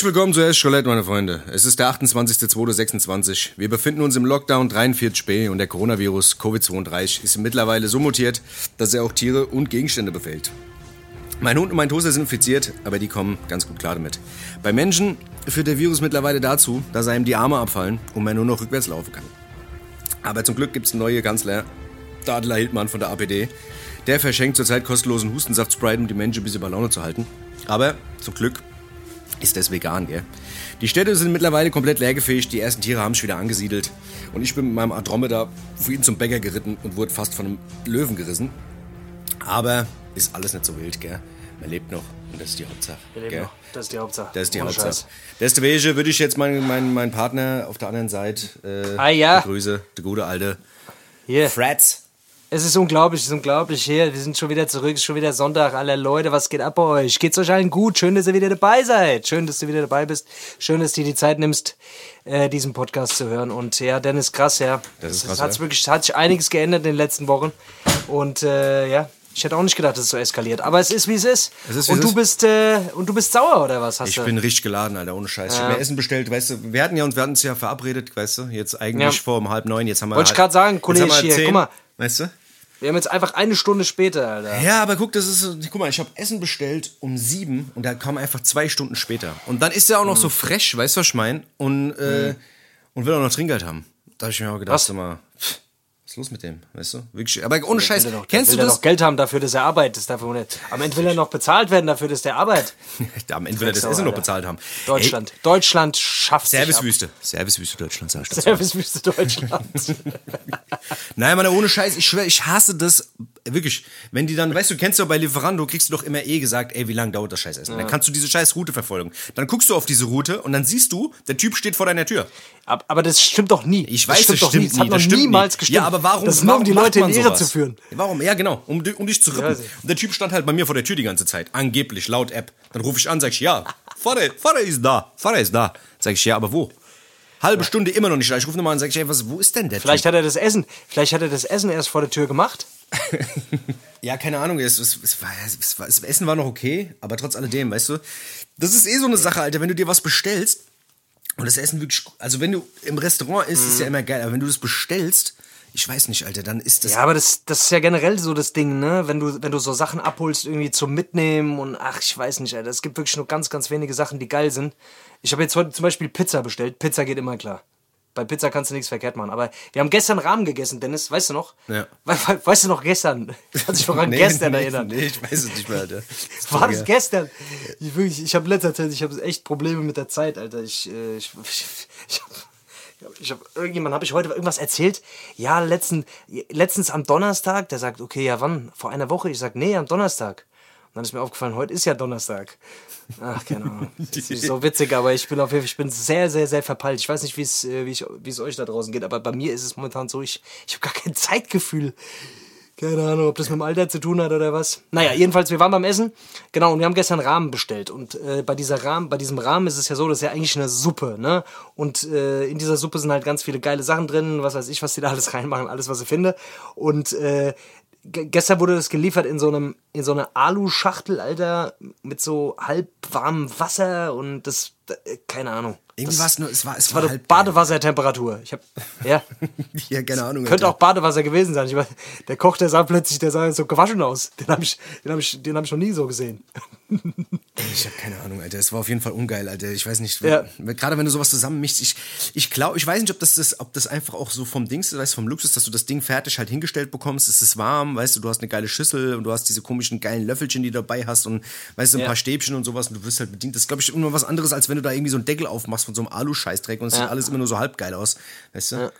Herzlich willkommen zu Roulette, meine Freunde. Es ist der 28.02.26. Wir befinden uns im Lockdown 43b und der Coronavirus Covid-32 ist mittlerweile so mutiert, dass er auch Tiere und Gegenstände befällt. Mein Hund und mein Toaster sind infiziert, aber die kommen ganz gut klar damit. Bei Menschen führt der Virus mittlerweile dazu, dass einem die Arme abfallen und man nur noch rückwärts laufen kann. Aber zum Glück gibt es neuen Kanzler, Adler Hildmann von der APD. Der verschenkt zurzeit kostenlosen Hustensaft-Sprite, um die Menschen ein bisschen bei Laune zu halten. Aber zum Glück ist das vegan, gell? Die Städte sind mittlerweile komplett leergefegt, die ersten Tiere haben sich wieder angesiedelt. Und ich bin mit meinem Andromeda vorhin zum Bäcker geritten und wurde fast von einem Löwen gerissen. Aber ist alles nicht so wild, gell? Man lebt noch und das ist die Hauptsache. Wir leben gell? noch. Das ist die Hauptsache. Das ist die Ohne Hauptsache. Scheiß. Deswegen würde ich jetzt meinen mein, mein Partner auf der anderen Seite äh, Ah, ja. begrüßen, der gute alte Hier. Frats. Es ist unglaublich, es ist unglaublich. Hier, wir sind schon wieder zurück, es ist schon wieder Sonntag. Alle Leute, was geht ab bei euch? Geht's euch allen gut? Schön, dass ihr wieder dabei seid. Schön, dass du wieder dabei bist. Schön, dass du dir die Zeit nimmst, äh, diesen Podcast zu hören. Und ja, Dennis, krass, ja. Das ist Es krass, hat ja. wirklich, hat sich einiges geändert in den letzten Wochen. Und äh, ja, ich hätte auch nicht gedacht, dass es so eskaliert. Aber es ist, wie es ist. Es ist, wie und es du ist. bist äh, und du bist sauer oder was? Hast Ich du? bin richtig geladen, Alter, ohne Scheiß. Ich hab mir Essen bestellt, weißt du, wir hatten ja uns, wir hatten uns ja verabredet, weißt du, jetzt eigentlich Ja. vor um halb neun, jetzt haben wir Wollte ich grad sagen, Kollege hier, zehn, guck mal. Weißt du? Wir haben jetzt einfach eine Stunde später, Alter. Ja, aber guck, das ist, so- guck mal, ich habe Essen bestellt um sieben und da kam einfach zwei Stunden später. Und dann ist er auch noch so Mhm. fresh, weißt du, was ich mein? Und, äh, und will auch noch Trinkgeld haben. Da habe ich mir auch gedacht, Was? sag mal, was ist los mit dem? Weißt du? Wirklich, aber ohne Scheiß, er noch, kennst du er das? noch Geld haben dafür, dass er arbeitet. Dafür, nicht. Am Ende will er noch bezahlt werden dafür, dass der arbeitet. Am Ende will er das Essen noch bezahlt haben. Deutschland. Deutschland schafft Ey, ab. Servicewüste. Servicewüste Deutschland, sag ich. Servicewüste Deutschland. Nein, Mann, ohne Scheiß, ich schwör, ich hasse das wirklich. Wenn die dann, weißt du, kennst du bei Lieferando, kriegst du doch immer eh gesagt, ey, wie lange dauert das Scheißessen? Dann kannst du diese scheiß Route verfolgen. Dann guckst du auf diese Route und dann siehst du, der Typ steht vor deiner Tür. Ab- aber das stimmt doch nie. Ich das weiß, stimmt das doch nie. stimmt Das hat nie, noch das stimmt niemals nie. gestimmt. Ja, aber warum, Das ist nur, um die Leute in sowas? zu führen. Warum? Ja, genau, um, um dich zu rippen. Und der Typ stand halt bei mir vor der Tür die ganze Zeit. Angeblich, laut App. Dann rufe ich an, sag ich, ja, Vater, Vater ist da, Vater ist da. Sag ich, ja, aber wo? Halbe Stunde immer noch nicht da. Ich rufe nochmal an, sag ich, ey, was, wo ist denn der Vielleicht Typ? hat er das Essen, vielleicht hat er das Essen erst vor der Tür gemacht. Ja, keine Ahnung, es, es, es, war, es, war, das Essen war noch okay, aber trotz alledem, weißt du, das ist eh so eine Sache, Alter, wenn du dir was bestellst und das Essen wirklich, also wenn du im Restaurant isst, ist ja immer geil, aber wenn du das bestellst, ich weiß nicht, Alter, dann ist das Ja, aber das, das ist ja generell so das Ding, ne? Wenn du, wenn du so Sachen abholst, irgendwie zum Mitnehmen und ach, ich weiß nicht, Alter. Es gibt wirklich nur ganz, ganz wenige Sachen, die geil sind. Ich habe jetzt heute zum Beispiel Pizza bestellt. Pizza geht immer klar. Bei Pizza kannst du nichts verkehrt machen. Aber wir haben gestern Rahmen gegessen, Dennis, weißt du noch? Ja. We we weißt du noch gestern? Kannst dich noch an gestern nee, erinnern? Nee, ich weiß es nicht mehr, Alter. War das gestern? Ich, wirklich, ich habe letzter Zeit, ich habe echt Probleme mit der Zeit, Alter. Ich, äh, ich, ich, ich habe ich hab, irgendjemand habe ich heute irgendwas erzählt. Ja, letzten, letztens am Donnerstag, der sagt, okay, ja wann? Vor einer Woche? Ich sag, nee, am Donnerstag. Und dann ist mir aufgefallen, heute ist ja Donnerstag. Ach, keine Ahnung. Das ist nicht so witzig, aber ich bin auf jeden Fall, ich bin sehr, sehr, sehr verpeilt. Ich weiß nicht, wie es, äh, wie ich, wie es euch da draußen geht, aber bei mir ist es momentan so, ich, ich habe gar kein Zeitgefühl. Keine Ahnung, ob das mit dem Alter zu tun hat oder was. Naja, jedenfalls, wir waren beim Essen. Genau, und wir haben gestern Rahmen bestellt. Und äh, bei, dieser Rahmen, bei diesem Rahmen ist es ja so, das ist ja eigentlich eine Suppe, ne? Und äh, in dieser Suppe sind halt ganz viele geile Sachen drin, was weiß ich, was die da alles reinmachen, alles, was ich finde. Und äh, gestern wurde das geliefert in so einem, in so einer Alu-Schachtel, Alter, mit so halb warmem Wasser und das, äh, keine Ahnung. Irgendwie war es nur, es war, es war war. Badewassertemperatur. Ich hab, ja. Ja, keine Ahnung. Könnte auch Badewasser gewesen sein. Ich weiß, der Koch, der sah plötzlich, der sah so gewaschen aus. Den habe ich, den hab ich, den hab ich noch nie so gesehen. Ich habe keine Ahnung, Alter. Es war auf jeden Fall ungeil, Alter. Ich weiß nicht, Ja. gerade wenn du sowas zusammenmischst, ich, ich glaube, ich weiß nicht, ob das, das, ob das einfach auch so vom Dings ist, weißt, du, vom Luxus, dass du das Ding fertig halt hingestellt bekommst. Es ist warm, weißt du, du hast eine geile Schüssel und du hast diese komischen geilen Löffelchen, die du dabei hast und weißt du, ein Ja. paar Stäbchen und sowas und du wirst halt bedient. Das ist, glaube ich, immer was anderes, als wenn du da irgendwie so einen Deckel aufmachst von so einem Alu-Scheißdreck und es Ja. sieht alles immer nur so halb geil aus. Weißt du?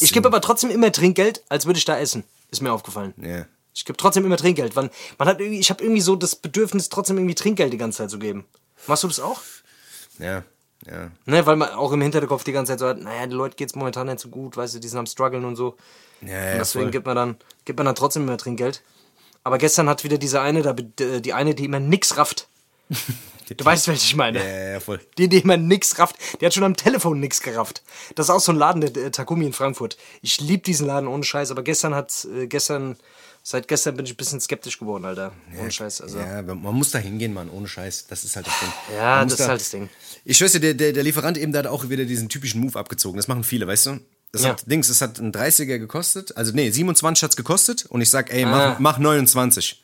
Ich gebe aber trotzdem immer Trinkgeld, als würde ich da essen. Ist mir aufgefallen. Ja. Ich gebe trotzdem immer Trinkgeld. weil man hat irgendwie, ich habe irgendwie so das Bedürfnis, trotzdem irgendwie Trinkgeld die ganze Zeit zu geben. Machst du das auch? Ja. Ja. Ne, weil man auch im Hinterkopf die ganze Zeit so hat, naja, den Leuten geht's momentan nicht so gut, weißt du, die sind am struggeln und so. Ja, ja, und deswegen voll. gibt man dann, gibt man dann trotzdem immer Trinkgeld. Aber gestern hat wieder diese eine, die eine, die immer nix rafft. Du weißt, welche ich meine. Ja, ja, voll. Die, die immer nix rafft. Der hat schon am Telefon nix gerafft. Das ist auch so ein Laden, der, der Takumi in Frankfurt. Ich liebe diesen Laden ohne Scheiß, aber gestern hat, äh, gestern, seit gestern bin ich ein bisschen skeptisch geworden, Alter. Ohne Scheiß, also. Ja, man muss da hingehen, Mann, ohne Scheiß. Das ist halt das Ding. Ja, das muss ist halt das Ding. Ich schwöre dir, der, der, Lieferant eben, der hat auch wieder diesen typischen Move abgezogen. Das machen viele, weißt du? Das Ja. hat Dings, das hat ein 30er gekostet. Also, nee, 27 hat's gekostet. Und ich sag, ey, mach, Ah. mach 29.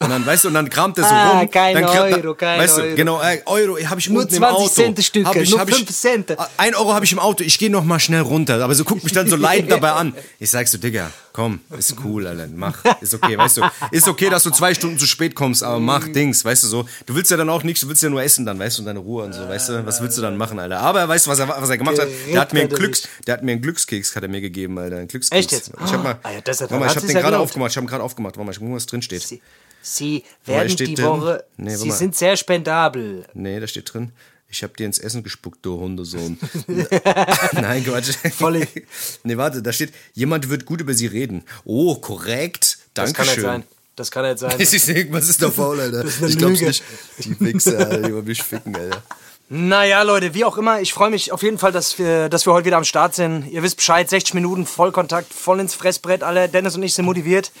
Und dann, weißt du, und dann kramt er so Ah, rum. kein dann kramt- Euro, kein weißt Euro. Du, genau, Euro habe ich Nur unten im 20 Auto. Cent Stücke, Hab ich, nur hab ich, 5 Cent. Ein Euro habe ich im Auto, ich gehe noch mal schnell runter. Aber so guckt mich dann so leidend dabei an. Ich sag so, Digga, komm, ist cool, Alter, mach. Ist okay, weißt du. Ist okay, dass du zwei Stunden zu spät kommst, aber mach Dings, weißt du so. Du willst ja dann auch nichts, du willst ja nur essen dann, weißt du, und deine Ruhe und so, weißt du. Was willst du dann machen, Alter? Aber weißt du, was er, was er gemacht hat? Der hat mir einen Glücks, der hat mir einen Glückskeks, hat er mir gegeben, Alter. Einen Glückskeks. Echt jetzt? Ich hab mal, Ah ja, das hat- mal, ich hab den gerade aufgemacht, ich hab ihn gerade aufgemacht. Warte mal, ich guck mal, was drin steht. Sie, werden die drin- Woche, Nee, Sie sind sehr spendabel. Nee, da steht drin. Ich hab dir ins Essen gespuckt, du Hundesohn. Nein, Quatsch. Voll- nee, warte, da steht, jemand wird gut über sie reden. Oh, korrekt. Das kann Dankeschön. sein. Das kann nicht sein. Es ist da faul, Alter. Ich glaub's Lüge. nicht. Die Wichser, Alter, die wollen mich ficken, Alter. Naja, Leute, wie auch immer, ich freue mich auf jeden Fall, dass wir, dass wir heute wieder am Start sind. Ihr wisst Bescheid, 60 Minuten Vollkontakt, voll ins Fressbrett, alle. Dennis und ich sind motiviert.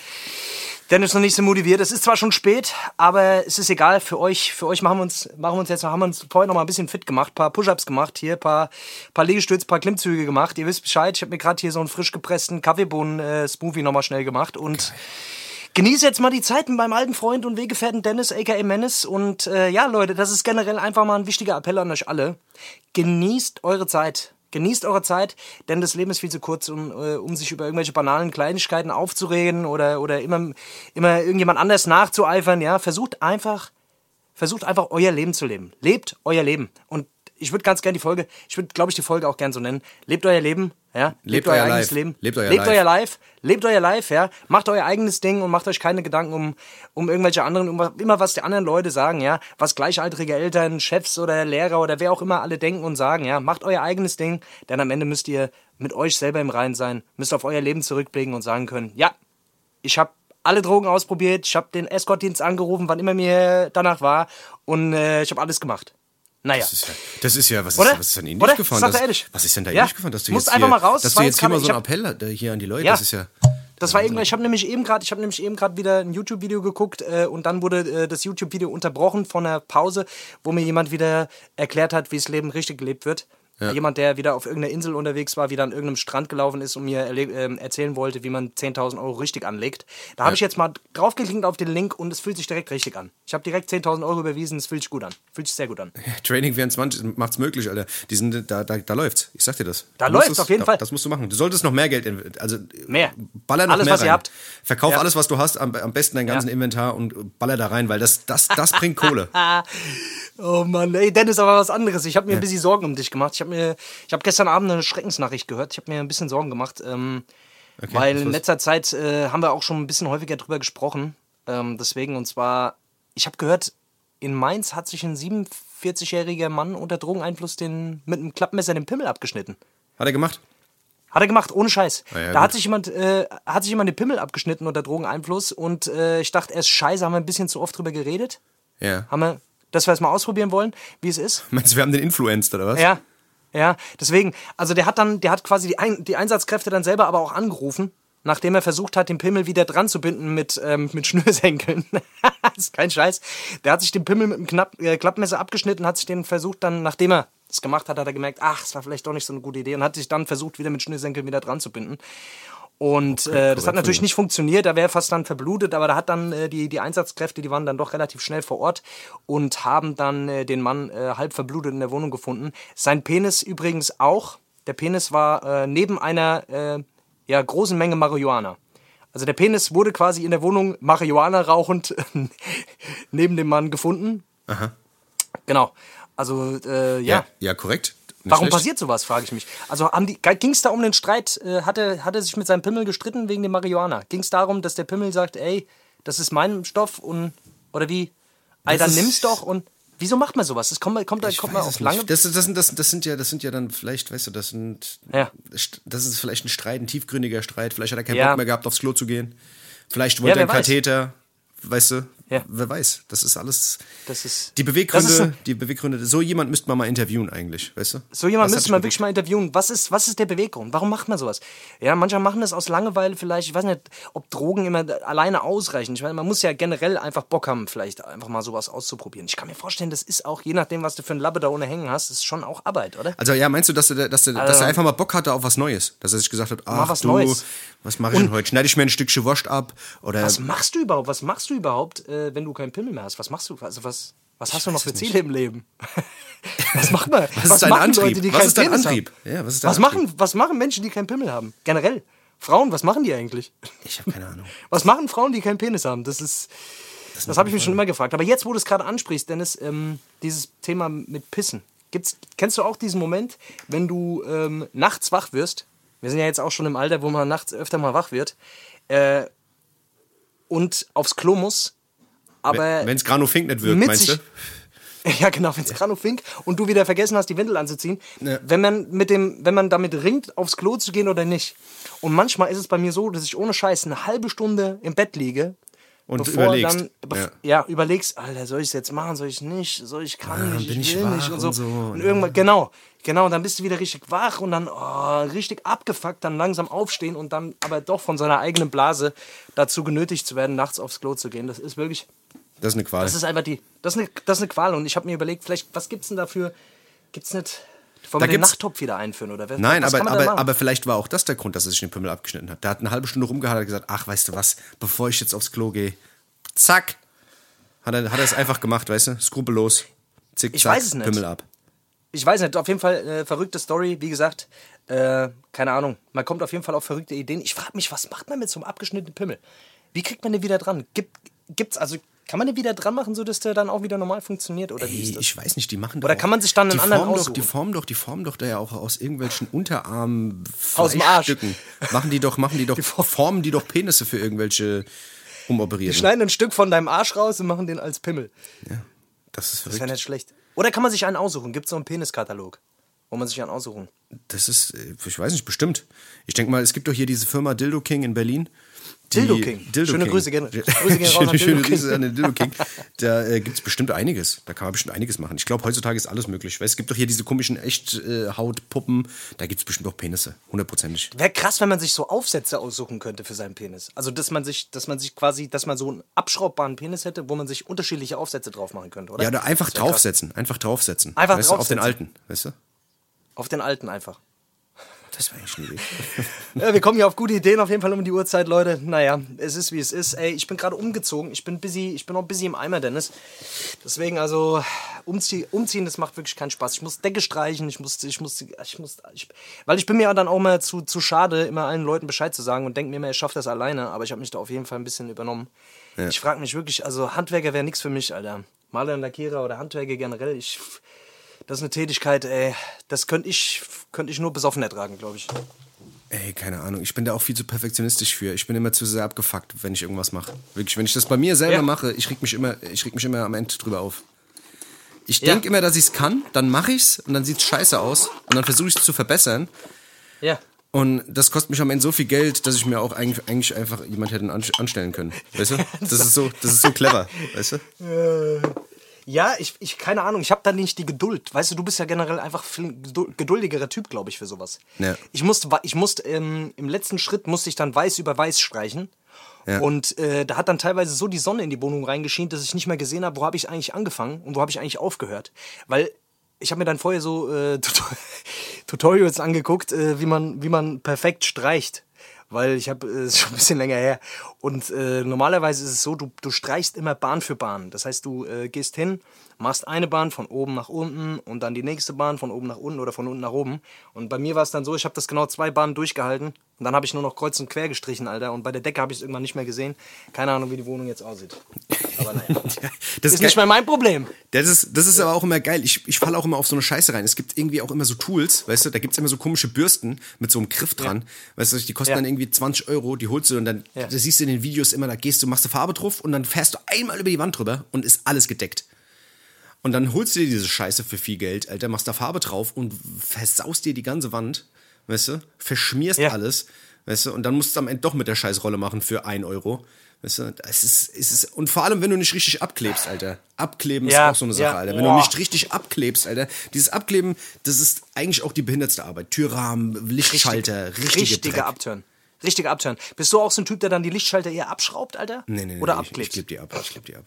Dennis und ich sind motiviert. Es ist zwar schon spät, aber es ist egal. Für euch, für euch machen wir uns, machen wir uns jetzt, haben wir uns vorher noch mal ein bisschen fit gemacht, paar Push-Ups gemacht, hier, paar, paar Liegestütze, paar Klimmzüge gemacht. Ihr wisst Bescheid, ich habe mir gerade hier so einen frisch gepressten Kaffeebohnen-Smoothie noch mal schnell gemacht und Genieße jetzt mal die Zeit mit meinem alten Freund und Weggefährten Dennis, aka Menace. Und äh, ja, Leute, das ist generell einfach mal ein wichtiger Appell an euch alle. Genießt eure Zeit. Genießt eure Zeit, denn das Leben ist viel zu kurz, um, äh, um sich über irgendwelche banalen Kleinigkeiten aufzuregen oder, oder immer, immer irgendjemand anders nachzueifern. Ja, versucht einfach, versucht einfach euer Leben zu leben. Lebt euer Leben. Und ich würde ganz gerne die Folge, ich würde, glaube ich, die Folge auch gern so nennen. Lebt euer Leben, ja. Lebt euer euer eigenes Life. Leben. Lebt euer lebt Life. euer Life. Lebt euer Life, ja. Macht euer eigenes Ding und macht euch keine Gedanken um, um irgendwelche anderen, um immer was die anderen Leute sagen, ja. Was gleichaltrige Eltern, Chefs oder Lehrer oder wer auch immer alle denken und sagen, ja. Macht euer eigenes Ding, denn am Ende müsst ihr mit euch selber im Reinen sein, müsst auf euer Leben zurückblicken und sagen können, ja, ich habe alle Drogen ausprobiert, ich habe den Escortdienst angerufen, wann immer mir danach war und äh, ich habe alles gemacht. Naja. Das ist ja, das ist ja was, Oder? ist, was ist denn in dich gefahren? Das- ehrlich. Was ist denn da in Ja. dich gefahren, dass du Musst jetzt einfach hier, mal raus, dass war du jetzt hier mal so einen Appell äh, hier an die Leute, Ja. das ist ja... Das war irgendwann, ich habe nämlich eben gerade, ich habe nämlich eben gerade wieder ein YouTube-Video geguckt äh, und dann wurde äh, das YouTube-Video unterbrochen von einer Pause, wo mir jemand wieder erklärt hat, wie das Leben richtig gelebt wird. Jemand, der wieder auf irgendeiner Insel unterwegs war, wieder an irgendeinem Strand gelaufen ist und mir ähm, erzählen wollte, wie man 10.000 Euro richtig anlegt. Da habe ich jetzt mal draufgeklickt auf den Link und es fühlt sich direkt richtig an. Ich habe direkt 10.000 Euro überwiesen, es fühlt sich gut an. Fühlt sich sehr gut an. Training 24 macht's möglich, Alter. Die sind, da, da, da läuft's. Ich sag dir das. Da Du musst läuft's es- auf jeden ja, Fall. Das musst du machen. Du solltest noch mehr Geld, also Mehr. Baller noch Alles, mehr was ihr rein. habt. Verkauf Ja. alles, was du hast, am, am besten dein ganzen Ja. Inventar und baller da rein, weil das, das, das bringt Kohle. Oh Mann, ey Dennis, aber was anderes. Ich habe mir ein bisschen Sorgen um dich gemacht. Ich habe mir, ich habe gestern Abend eine Schreckensnachricht gehört. Ich habe mir ein bisschen Sorgen gemacht, ähm, weil was in letzter Zeit äh, haben wir auch schon ein bisschen häufiger drüber gesprochen. Ähm, deswegen und zwar, ich habe gehört, in Mainz hat sich ein 47-jähriger Mann unter Drogeneinfluss den mit einem Klappmesser den Pimmel abgeschnitten. Hat er gemacht? Hat er gemacht, ohne Scheiß. Ah ja, da hat sich jemand, äh, hat sich jemand den Pimmel abgeschnitten unter Drogeneinfluss und äh, ich dachte erst, scheiße, haben wir ein bisschen zu oft drüber geredet. Ja. Haben wir, dass wir es mal ausprobieren wollen, wie es ist. Meinst du, wir haben den Influenced, oder was? Ja, ja, deswegen, also der hat dann, der hat quasi die, Ein die Einsatzkräfte dann selber aber auch angerufen, nachdem er versucht hat, den Pimmel wieder dran zu binden mit, ähm, mit Schnürsenkeln. das ist kein Scheiß. Der hat sich den Pimmel mit einem Knapp, äh, Klappmesser abgeschnitten, hat sich den versucht dann, nachdem er das gemacht hat, hat er gemerkt, ach, es war vielleicht doch nicht so eine gute Idee und hat sich dann versucht, wieder mit Schnürsenkeln wieder dran zu binden. Und äh, das hat natürlich nicht funktioniert, da wäre fast dann verblutet, aber da hat dann äh, die, die Einsatzkräfte, die waren dann doch relativ schnell vor Ort und haben dann äh, den Mann äh, halb verblutet in der Wohnung gefunden. Sein Penis übrigens auch. Der Penis war äh, neben einer äh, ja, großen Menge Marihuana. Also der Penis wurde quasi in der Wohnung Marihuana rauchend neben dem Mann gefunden. Aha. Genau. Also äh, ja. Ja, ja korrekt. Nicht Warum schlecht. passiert sowas, frage ich mich. Also ging es da um den Streit, äh, hat, er, hat er sich mit seinem Pimmel gestritten wegen dem Marihuana? Ging es darum, dass der Pimmel sagt, ey, das ist mein Stoff und oder wie? Ey, dann nimm's doch und wieso macht man sowas? Das kommt, kommt, Ich kommt man auf lange. Das, das, sind, das, das, sind ja, das sind ja dann vielleicht, weißt du, das sind. Ja. Das ist vielleicht ein Streit, ein tiefgründiger Streit. Vielleicht hat er keinen Ja. Bock mehr gehabt, aufs Klo zu gehen. Vielleicht wollte Ja, er einen weiß. Katheter, weißt du, ja. wer weiß. Das ist alles. Das ist. Die Beweggründe, ist ein, die Beweggründe. So jemand müsste man mal interviewen eigentlich, weißt du? So jemand müsste man wirklich mal interviewen. Was ist, was ist der Beweggrund? Warum macht man sowas? Ja, manche machen das aus Langeweile vielleicht. Ich weiß nicht, ob Drogen immer alleine ausreichen. Ich meine, man muss ja generell einfach Bock haben, vielleicht einfach mal sowas auszuprobieren. Ich kann mir vorstellen, das ist auch, je nachdem, was du für ein Labbe da ohne hängen hast, ist schon auch Arbeit, oder? Also ja, meinst du, dass er, dass er, also, dass er einfach mal Bock hatte auf was Neues? Dass er sich gesagt hat, ach was du, Neues. was mache ich denn heute? Schneide ich mir ein Stückchen Wurst ab? Oder was machst du überhaupt? Was machst du überhaupt, äh, wenn du keinen Pimmel mehr hast? Was machst du? Also was, was hast du noch für Ziele im Leben? was macht man? Was, was ist dein Antrieb? Leute, die was ist dein Antrieb? Ja, was, ist dein was Antrieb? machen, was machen Menschen, die keinen Pimmel haben? Generell. Frauen, was machen die eigentlich? Ich habe keine Ahnung. Was machen Frauen, die keinen Penis haben? Das ist. Das, das habe ich mich schon immer gefragt. Aber jetzt, wo du es gerade ansprichst, Dennis, ähm, dieses Thema mit Pissen. Gibt's, kennst du auch diesen Moment, wenn du ähm, nachts wach wirst? Wir sind ja jetzt auch schon im Alter, wo man nachts öfter mal wach wird. Äh, und aufs Klo muss. Aber. Wenn es Granofink nicht wirkt, meinst du? Ja, genau, wenn es Granofink und du wieder vergessen hast, die Windel anzuziehen. Ja. Wenn man mit dem, wenn man damit ringt, aufs Klo zu gehen oder nicht. Und manchmal ist es bei mir so, dass ich ohne Scheiß eine halbe Stunde im Bett liege und bevor überlegst. Dann, ja. ja. überlegst, Alter, soll ich es jetzt machen, soll ich nicht, soll ich kann ja, nicht, ich, ich will nicht und so. Und, so. und irgendwann, genau, genau, dann bist du wieder richtig wach und dann oh, richtig abgefuckt, dann langsam aufstehen und dann aber doch von seiner eigenen Blase dazu genötigt zu werden, nachts aufs Klo zu gehen. Das ist wirklich. Das ist eine Qual. Das ist einfach die. Das ist eine, das ist eine Qual. Und ich habe mir überlegt, vielleicht, was gibt's denn dafür? Gibt's nicht. Wollen wir den Nachttopf wieder einführen? Oder was, Nein, was aber, aber, aber vielleicht war auch das der Grund, dass er sich den Pimmel abgeschnitten hat. Der hat eine halbe Stunde rumgehalten und gesagt, ach, weißt du was, bevor ich jetzt aufs Klo gehe, zack, hat er, hat er es einfach gemacht, weißt du, skrupellos. Zick, ich zack, weiß es nicht. Pimmel ab. Ich weiß nicht, auf jeden Fall äh, verrückte Story, wie gesagt, äh, keine Ahnung. Man kommt auf jeden Fall auf verrückte Ideen. Ich frage mich, was macht man mit so einem abgeschnittenen Pimmel? Wie kriegt man den wieder dran? Gibt, gibt's, also kann man den wieder dran machen, sodass der dann auch wieder normal funktioniert? Oder Ey, Ich weiß nicht, die machen Oder kann man sich dann einen anderen doch, Die formen doch, die formen doch da ja auch aus irgendwelchen Unterarmen aus dem Arsch. Machen die doch, machen die doch, die formen die doch Penisse für irgendwelche umoperieren. Die schneiden ein Stück von deinem Arsch raus und machen den als Pimmel. Ja, das ist verrückt. Das wäre nicht schlecht. Oder kann man sich einen aussuchen? Gibt es so einen Peniskatalog? Wo man sich einen aussuchen? Das ist, äh, ich weiß nicht, bestimmt. Ich denke mal, es gibt doch hier diese Firma Dildo King in Berlin. Dildo King. Dildo schöne King. Grüße gerne. Grüße gerne schöne, schöne Grüße an den Dildo King. Da äh, gibt es bestimmt einiges. Da kann man bestimmt einiges machen. Ich glaube, heutzutage ist alles möglich. Weil es gibt doch hier diese komischen Echthautpuppen. Äh, da gibt es bestimmt auch Penisse. Hundertprozentig. Wäre krass, wenn man sich so Aufsätze aussuchen könnte für seinen Penis. Also, dass man sich, dass man sich quasi, dass man so einen abschraubbaren Penis hätte, wo man sich unterschiedliche Aufsätze drauf machen könnte, oder? Ja, oder einfach draufsetzen. Krass. Einfach draufsetzen. Einfach weißt draufsetzen. Du, auf den alten, weißt du? Auf den alten einfach. Das war echt schwierig. ja, wir kommen ja auf gute Ideen auf jeden Fall um die Uhrzeit, Leute. Naja, es ist wie es ist. Ey, ich bin gerade umgezogen. Ich bin busy, ich bin noch busy im Eimer, Dennis. Deswegen also umzie umziehen, das macht wirklich keinen Spaß. Ich muss Decke streichen, ich muss, ich muss, ich muss, ich, weil ich bin mir dann auch mal zu, zu schade, immer allen Leuten Bescheid zu sagen und denke mir immer, ich schaffe das alleine. Aber ich habe mich da auf jeden Fall ein bisschen übernommen. Ja. Ich frage mich wirklich, also Handwerker wäre nichts für mich, Alter. Maler und Lackierer oder Handwerker generell, ich das ist eine Tätigkeit, ey, das könnte ich, könnt ich nur besoffen ertragen, glaube ich. Ey, keine Ahnung. Ich bin da auch viel zu perfektionistisch für. Ich bin immer zu sehr abgefuckt, wenn ich irgendwas mache. Wirklich, wenn ich das bei mir selber ja. mache, ich reg mich immer, ich reg mich immer am Ende drüber auf. Ich ja. denke immer, dass ich es kann, dann mache ich's und dann sieht's scheiße aus und dann versuche ich es zu verbessern. Ja. Und das kostet mich am Ende so viel Geld, dass ich mir auch eigentlich, eigentlich einfach jemand hätte anstellen können. Weißt du? Das ist so, das ist so clever, weißt du? Ja, ich, ich keine Ahnung, ich habe da nicht die Geduld. Weißt du, du bist ja generell einfach ein geduldigerer Typ, glaube ich, für sowas. Ja. Ich musste, ich musste ähm, im letzten Schritt musste ich dann weiß über weiß streichen. Ja. Und äh, da hat dann teilweise so die Sonne in die Wohnung reingeschienen, dass ich nicht mehr gesehen habe, wo habe ich eigentlich angefangen und wo habe ich eigentlich aufgehört. Weil ich habe mir dann vorher so äh, Tutorials angeguckt, äh, wie, man, wie man perfekt streicht weil ich habe es äh, schon ein bisschen länger her. Und äh, normalerweise ist es so, du, du streichst immer Bahn für Bahn. Das heißt, du äh, gehst hin, machst eine Bahn von oben nach unten und dann die nächste Bahn von oben nach unten oder von unten nach oben. Und bei mir war es dann so, ich habe das genau zwei Bahnen durchgehalten und dann habe ich nur noch kreuz und quer gestrichen, Alter. Und bei der Decke habe ich es irgendwann nicht mehr gesehen. Keine Ahnung, wie die Wohnung jetzt aussieht. Aber naja. das ist, ist nicht mehr mein Problem. Das ist, das ist aber auch immer geil. Ich, ich falle auch immer auf so eine Scheiße rein. Es gibt irgendwie auch immer so Tools, weißt du, da gibt es immer so komische Bürsten mit so einem Griff dran. Ja. Weißt du, die kosten ja. dann irgendwie 20 Euro, die holst du und dann, ja. siehst du in den Videos immer, da gehst du, machst du Farbe drauf und dann fährst du einmal über die Wand drüber und ist alles gedeckt. Und dann holst du dir diese Scheiße für viel Geld, Alter, machst da Farbe drauf und versaust dir die ganze Wand, weißt du, verschmierst ja. alles Weißt du, und dann musst du am Ende doch mit der Scheißrolle machen für 1 Euro. Weißt du, es ist, es ist, und vor allem, wenn du nicht richtig abklebst, Alter. Abkleben Ja, ist auch so eine Sache, ja. Alter. Wenn Boah. du nicht richtig abklebst, Alter. Dieses Abkleben, das ist eigentlich auch die behindertste Arbeit. Türrahmen, Lichtschalter, richtige Richtiger Dreck. Abturn. Richtiger Abturn. Bist du auch so ein Typ, der dann die Lichtschalter eher abschraubt, Alter? Nee, nee, nee. Oder ich, abklebt? ich kleb die ab, ich kleb die ab.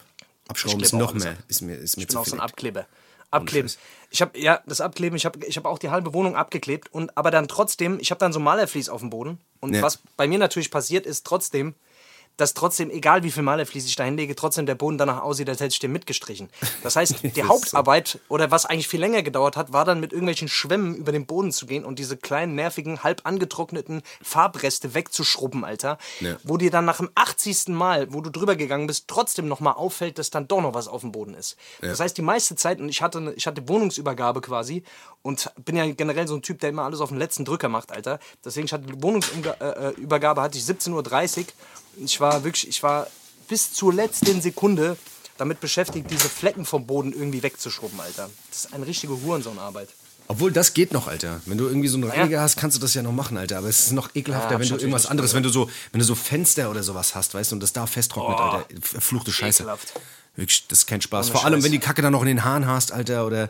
Abschrauben ist noch mehr. Ist mir, ist mir Ich bin auch so ein. Abkleber. Abkleben. Ich habe ja das Abkleben. Ich habe ich habe auch die halbe Wohnung abgeklebt und aber dann trotzdem. Ich habe dann so Malerflies auf dem Boden und Ja. was bei mir natürlich passiert ist trotzdem, dass trotzdem egal wie viel Malerflies ich da hinlege, trotzdem der Boden danach aussieht, als hätte ich den mitgestrichen. Das heißt, die Hauptarbeit oder was eigentlich viel länger gedauert hat, war dann mit irgendwelchen Schwämmen über den Boden zu gehen und diese kleinen nervigen halb angetrockneten Farbreste wegzuschrubben, Alter. Ja. Wo dir dann nach dem 80. Mal, wo du drüber gegangen bist, trotzdem nochmal auffällt, dass dann doch noch was auf dem Boden ist. Das heißt, die meiste Zeit, und ich hatte, eine- ich hatte Wohnungsübergabe quasi und bin ja generell so ein Typ, der immer alles auf den letzten Drücker macht, Alter. Deswegen, ich hatte die Wohnungsübergabe, äh, Übergabe hatte ich 17.30 Uhr. Ich war wirklich, ich war bis zur letzten Sekunde damit beschäftigt, diese Flecken vom Boden irgendwie wegzuschrubben, Alter. Das ist eine richtige Hurensohnarbeit. Obwohl, das geht noch, Alter. Wenn du irgendwie so einen Reiniger hast, kannst du das ja noch machen, Alter. Aber es ist noch ekelhafter, Ja, wenn du irgendwas anderes, wenn du so, wenn du so Fenster oder sowas hast, weißt du, und das da festtrocknet, Oh. Alter. Verfluchte Scheiße. Ekelhaft. Wirklich, das ist kein Spaß. Vor allem, Scheiß. wenn die Kacke dann noch in den Haaren hast, Alter, oder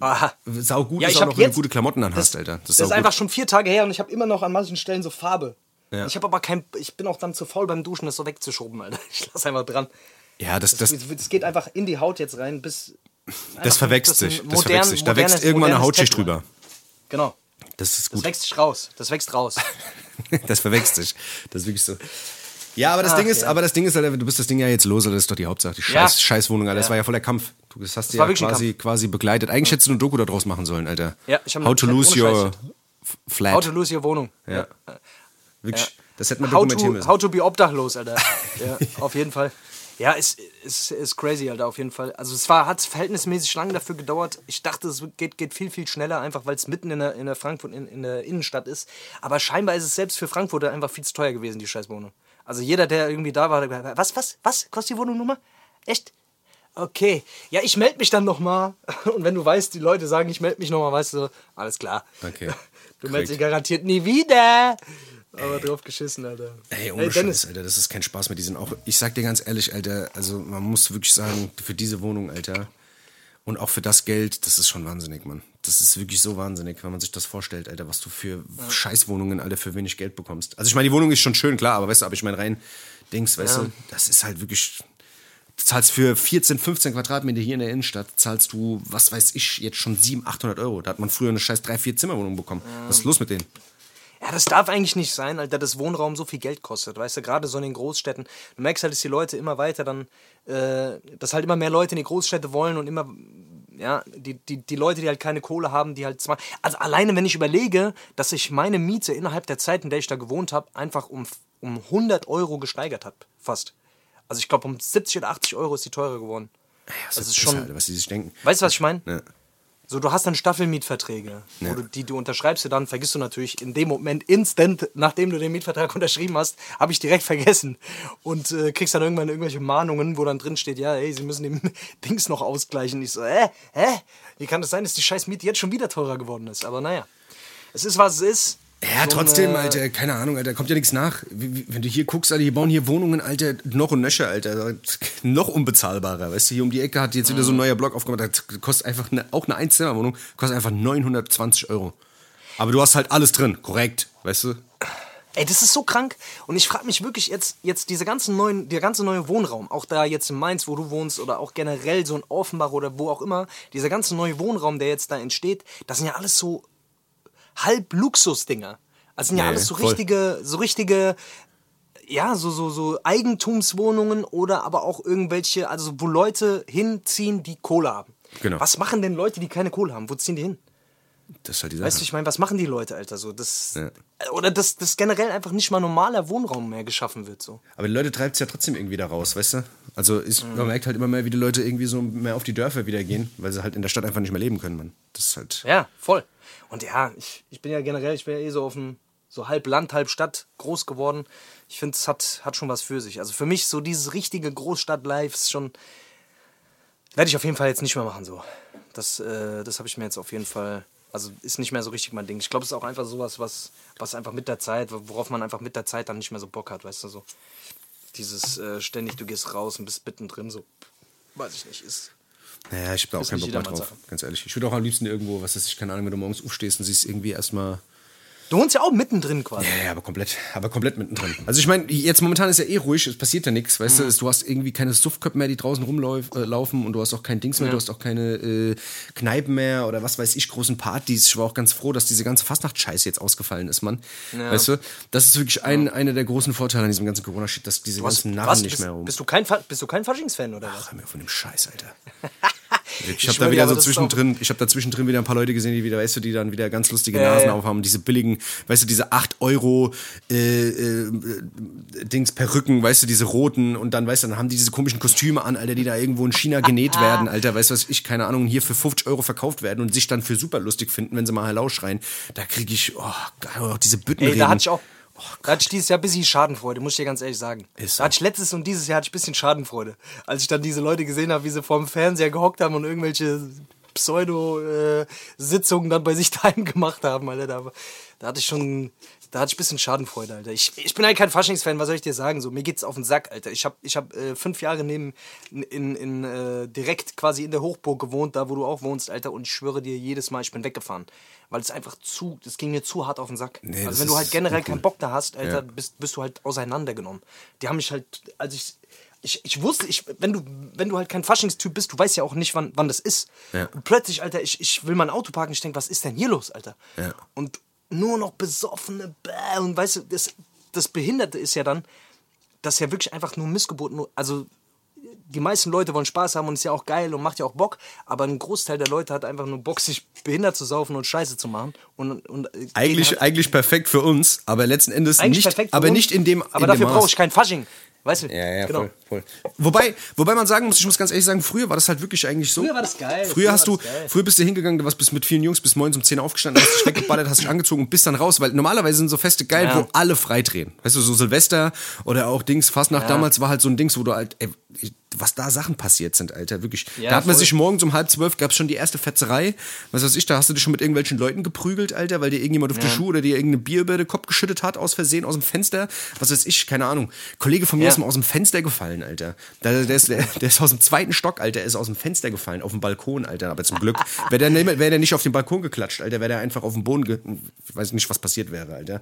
Aha. sau gut Ja, ist ich auch noch, wenn du gute Klamotten dann hast, Alter. Das, sau ist gut. einfach schon vier Tage her und ich habe immer noch an manchen Stellen so Farbe. Ja. Ich habe aber kein, ich bin auch dann zu faul beim Duschen, das so wegzuschrubben, Alter. Ich lass einfach dran. Ja, das, das, Das, das geht einfach in die Haut jetzt rein, bis. das verwächst das sich. Das modern- verwächst sich. Da wächst irgendwann eine Hautschicht Tattoo. drüber. Genau. Das ist Das gut. wächst sich raus. Das wächst raus. das verwächst sich. Das ist wirklich so. Ja, aber das Ach, Ding ist, ja. aber das Ding ist, Alter, du bist das Ding ja jetzt los, Alter, das ist doch die Hauptsache. Die Ja. Scheiß, Scheißwohnung, Alter, das Ja. war ja voller Kampf. Du das hast war ja quasi, quasi begleitet. Eigentlich hättest du eine Doku daraus machen sollen, Alter. Ja, ich hab How to lose your flat. How to lose your Wohnung. ja. Wirklich, das hätte man How dokumentieren to, müssen. how to be obdachlos, Alter. ja, auf jeden Fall. Ja, ist, ist, ist crazy, Alter, auf jeden Fall. Also es war, hat verhältnismäßig lange dafür gedauert. Ich dachte, es geht, geht viel, viel schneller, einfach weil es mitten in der, in der Frankfurt, in, in der Innenstadt ist. Aber scheinbar ist es selbst für Frankfurter einfach viel zu teuer gewesen, die Scheißwohnung. Also jeder, der irgendwie da war, hat gesagt, was, was, was, kostet die Wohnung nochmal? Echt? Okay. Ja, ich melde mich dann nochmal. Und wenn du weißt, die Leute sagen, ich melde mich nochmal, weißt du, alles klar. Okay. Du meldest dich garantiert nie wieder. Aber drauf geschissen, Alter. Ey, ohne Ey, Dennis, Scheiß, Alter, das ist kein Spaß mit diesen auch. Ich sag dir ganz ehrlich, Alter, also man muss wirklich sagen, für diese Wohnung, Alter, und auch für das Geld, das ist schon wahnsinnig, Mann. Das ist wirklich so wahnsinnig, wenn man sich das vorstellt, Alter, was du für Scheißwohnungen, Alter, für wenig Geld bekommst. Also ich meine, die Wohnung ist schon schön, klar, aber weißt du, aber ich meine rein Dings, weißt Ja. du, das ist halt wirklich. Du zahlst für 14, 15 Quadratmeter hier in der Innenstadt, zahlst du, was weiß ich, jetzt schon 700, 800 Euro. Da hat man früher eine scheiß 3, 4 Zimmerwohnung bekommen. Was ist los mit denen? Ja, das darf eigentlich nicht sein, Alter, dass Wohnraum so viel Geld kostet. Weißt du, gerade so in den Großstädten. Du merkst halt, dass die Leute immer weiter dann, äh, dass halt immer mehr Leute in die Großstädte wollen und immer, ja, die, die, die Leute, die halt keine Kohle haben, die halt zwar. Also alleine, wenn ich überlege, dass sich meine Miete innerhalb der Zeit, in der ich da gewohnt habe, einfach um, um 100 Euro gesteigert hat. Fast. Also ich glaube, um 70 oder 80 Euro ist die teurer geworden. Das ist ist schon- Alter, was die sich denken. Weißt du, was ich meine? Ja. So, du hast dann Staffelmietverträge, wo Ja. du, die du unterschreibst du dann, vergisst du natürlich in dem Moment instant, nachdem du den Mietvertrag unterschrieben hast, habe ich direkt vergessen. Und äh, kriegst dann irgendwann irgendwelche Mahnungen, wo dann drin steht, ja, ey, sie müssen den Dings noch ausgleichen. Ich so, hä? Hä? Wie kann das sein, dass die scheiß Miete jetzt schon wieder teurer geworden ist? Aber naja, es ist, was es ist. Ja, So trotzdem, eine- Alter, keine Ahnung, Alter, kommt ja nichts nach. Wenn du hier guckst, Alter, die bauen hier Wohnungen, Alter, noch und nöcher, Alter, noch unbezahlbarer. Weißt du, hier um die Ecke hat jetzt wieder so ein neuer Block aufgemacht, das kostet einfach eine, auch eine Einzimmerwohnung, kostet einfach 920 Euro. Aber du hast halt alles drin, korrekt, weißt du? Ey, das ist so krank. Und ich frage mich wirklich jetzt, jetzt diese ganzen neuen, der ganze neue Wohnraum, auch da jetzt in Mainz, wo du wohnst, oder auch generell so in Offenbach oder wo auch immer, dieser ganze neue Wohnraum, der jetzt da entsteht, das sind ja alles so halb Luxusdinger. Also sind ja alles so voll. richtige, so richtige, ja, so, so, so Eigentumswohnungen oder aber auch irgendwelche, also wo Leute hinziehen, die Kohle haben. Genau. Was machen denn Leute, die keine Kohle haben? Wo ziehen die hin? Das ist halt die Sache. Weißt du, ich meine, was machen die Leute, Alter? So, das, Ja. Oder dass, dass generell einfach nicht mal normaler Wohnraum mehr geschaffen wird. So. Aber die Leute treibt es ja trotzdem irgendwie da raus, weißt du? Also ich, Mhm. man merkt halt immer mehr, wie die Leute irgendwie so mehr auf die Dörfer wieder gehen, weil sie halt in der Stadt einfach nicht mehr leben können, Mann. Das ist halt. Ja, voll. Und ja, ich, ich bin ja generell, ich bin ja eh so auf dem, so halb Land, halb Stadt groß geworden. Ich finde, es hat, hat schon was für sich. Also für mich so dieses richtige Großstadt-Life ist schon, werde ich auf jeden Fall jetzt nicht mehr machen so. Das, äh, das habe ich mir jetzt auf jeden Fall, Also ist nicht mehr so richtig mein Ding. Ich glaube, es ist auch einfach sowas, was, was einfach mit der Zeit, worauf man einfach mit der Zeit dann nicht mehr so Bock hat, weißt du, so. Dieses äh, ständig, du gehst raus und bist mittendrin, so, weiß ich nicht, ist. Naja, ich habe da auch keinen Bock mehr drauf, Sache. ganz ehrlich. Ich würde auch am liebsten irgendwo, was weiß ich, keine Ahnung, wenn du morgens aufstehst und siehst irgendwie erstmal. Du wohnst ja auch mittendrin quasi. Ja, ja, aber komplett, aber komplett mittendrin. Also ich meine, jetzt momentan ist ja eh ruhig, es passiert ja nichts, weißt Mhm. du, du hast irgendwie keine Suffköpfe mehr, die draußen rumlaufen äh, und du hast auch kein Dings mehr, du hast auch keine äh, Kneipen mehr oder was weiß ich, großen Partys. Ich war auch ganz froh, dass diese ganze Fastnacht-Scheiße jetzt ausgefallen ist, Mann. Weißt du, das ist wirklich ein, einer der großen Vorteile an diesem ganzen Corona-Shit, dass diese Was, ganzen Narren was? nicht bist, mehr rum. bist du kein, Fa- bist du kein Faschingsfan oder was? Ach, hör mir von dem Scheiß, Alter. Ich Ich habe da wieder so zwischendrin, ich habe da zwischendrin wieder ein paar Leute gesehen, die wieder, weißt du, die dann wieder ganz lustige Ja, Nasen aufhaben, diese billigen, weißt du, diese 8 Euro äh, äh, Dings Perücken, weißt du, diese roten und dann, weißt du, dann haben die diese komischen Kostüme an, Alter, die da irgendwo in China genäht werden, Alter, weißt du was ich, keine Ahnung, hier für 50 Euro verkauft werden und sich dann für super lustig finden, wenn sie mal Hallo schreien. Da kriege ich, oh, geil, auch diese Büttenreden. Ey, da hatte ich auch. Da hatte ich dieses Jahr ein bisschen Schadenfreude, muss ich dir ganz ehrlich sagen. Ist so. Da hatte ich letztes und dieses Jahr hatte ich ein bisschen Schadenfreude. Als ich dann diese Leute gesehen habe, wie sie vorm Fernseher gehockt haben und irgendwelche Pseudo-Sitzungen dann bei sich daheim gemacht haben, Alter. Da, da hatte ich schon, da hatte ich ein bisschen Schadenfreude, Alter. Ich, ich bin halt kein Faschingsfan, was soll ich dir sagen? So, mir geht's auf den Sack, Alter. Ich habe ich hab, äh, fünf Jahre neben, in, in, äh, direkt quasi in der Hochburg gewohnt, da wo du auch wohnst, Alter. Und ich schwöre dir jedes Mal, ich bin weggefahren. Weil es einfach zu, das ging mir zu hart auf den Sack. Nee, also wenn du halt generell uncool. keinen Bock da hast, Alter, Ja. bist, bist du halt auseinandergenommen. Die haben mich halt, als ich, ich, ich wusste, ich, wenn, du, wenn du halt kein Faschingstyp bist, du weißt ja auch nicht, wann, wann das ist. Ja. Und plötzlich, Alter, ich, ich will mein Auto parken, ich denke, was ist denn hier los, Alter? Ja. Und nur noch besoffene, bäh, und weißt du, das, das Behinderte ist ja dann, dass ja wirklich einfach nur Missgeburt, nur, also die meisten Leute wollen Spaß haben und ist ja auch geil und macht ja auch Bock, aber ein Großteil der Leute hat einfach nur Bock, sich behindert zu saufen und Scheiße zu machen. Und, und äh, Eigentlich, halt- eigentlich perfekt für uns, aber letzten Endes eigentlich nicht, aber uns, nicht in dem Aber in dafür brauche ich kein Fasching. Weißt du? Ja, ja, genau. voll, voll. Wobei, wobei man sagen muss, ich muss ganz ehrlich sagen, früher war das halt wirklich eigentlich so. Früher war das geil, Früher, früher hast du, geil. früher bist du hingegangen, du warst bis mit vielen Jungs bis morgens um 10 aufgestanden, hast dich weggeballert, hast dich angezogen und bist dann raus, weil normalerweise sind so Feste geil, Ja. wo alle freidrehen. Weißt du, so Silvester oder auch Dings, Fastnacht damals war halt so ein Dings, wo du halt, ey, was da Sachen passiert sind, Alter, wirklich. Ja, da hat man voll. sich morgens um halb zwölf, gab es schon die erste Fetzerei. Was weiß ich, da hast du dich schon mit irgendwelchen Leuten geprügelt, Alter, weil dir irgendjemand auf die Schuhe oder dir irgendeine Bier über den Kopf geschüttet hat, aus Versehen, aus dem Fenster. Was weiß ich, keine Ahnung. Kollege von mir Ja. Ist mal aus dem Fenster gefallen, Alter. Der, der, ist, der, der ist aus dem zweiten Stock, Alter, ist aus dem Fenster gefallen, auf dem Balkon, Alter. Aber zum Glück, wäre der, nicht- wär der nicht auf den Balkon geklatscht, Alter, wäre der einfach auf dem Boden, ge ich weiß nicht, was passiert wäre, Alter.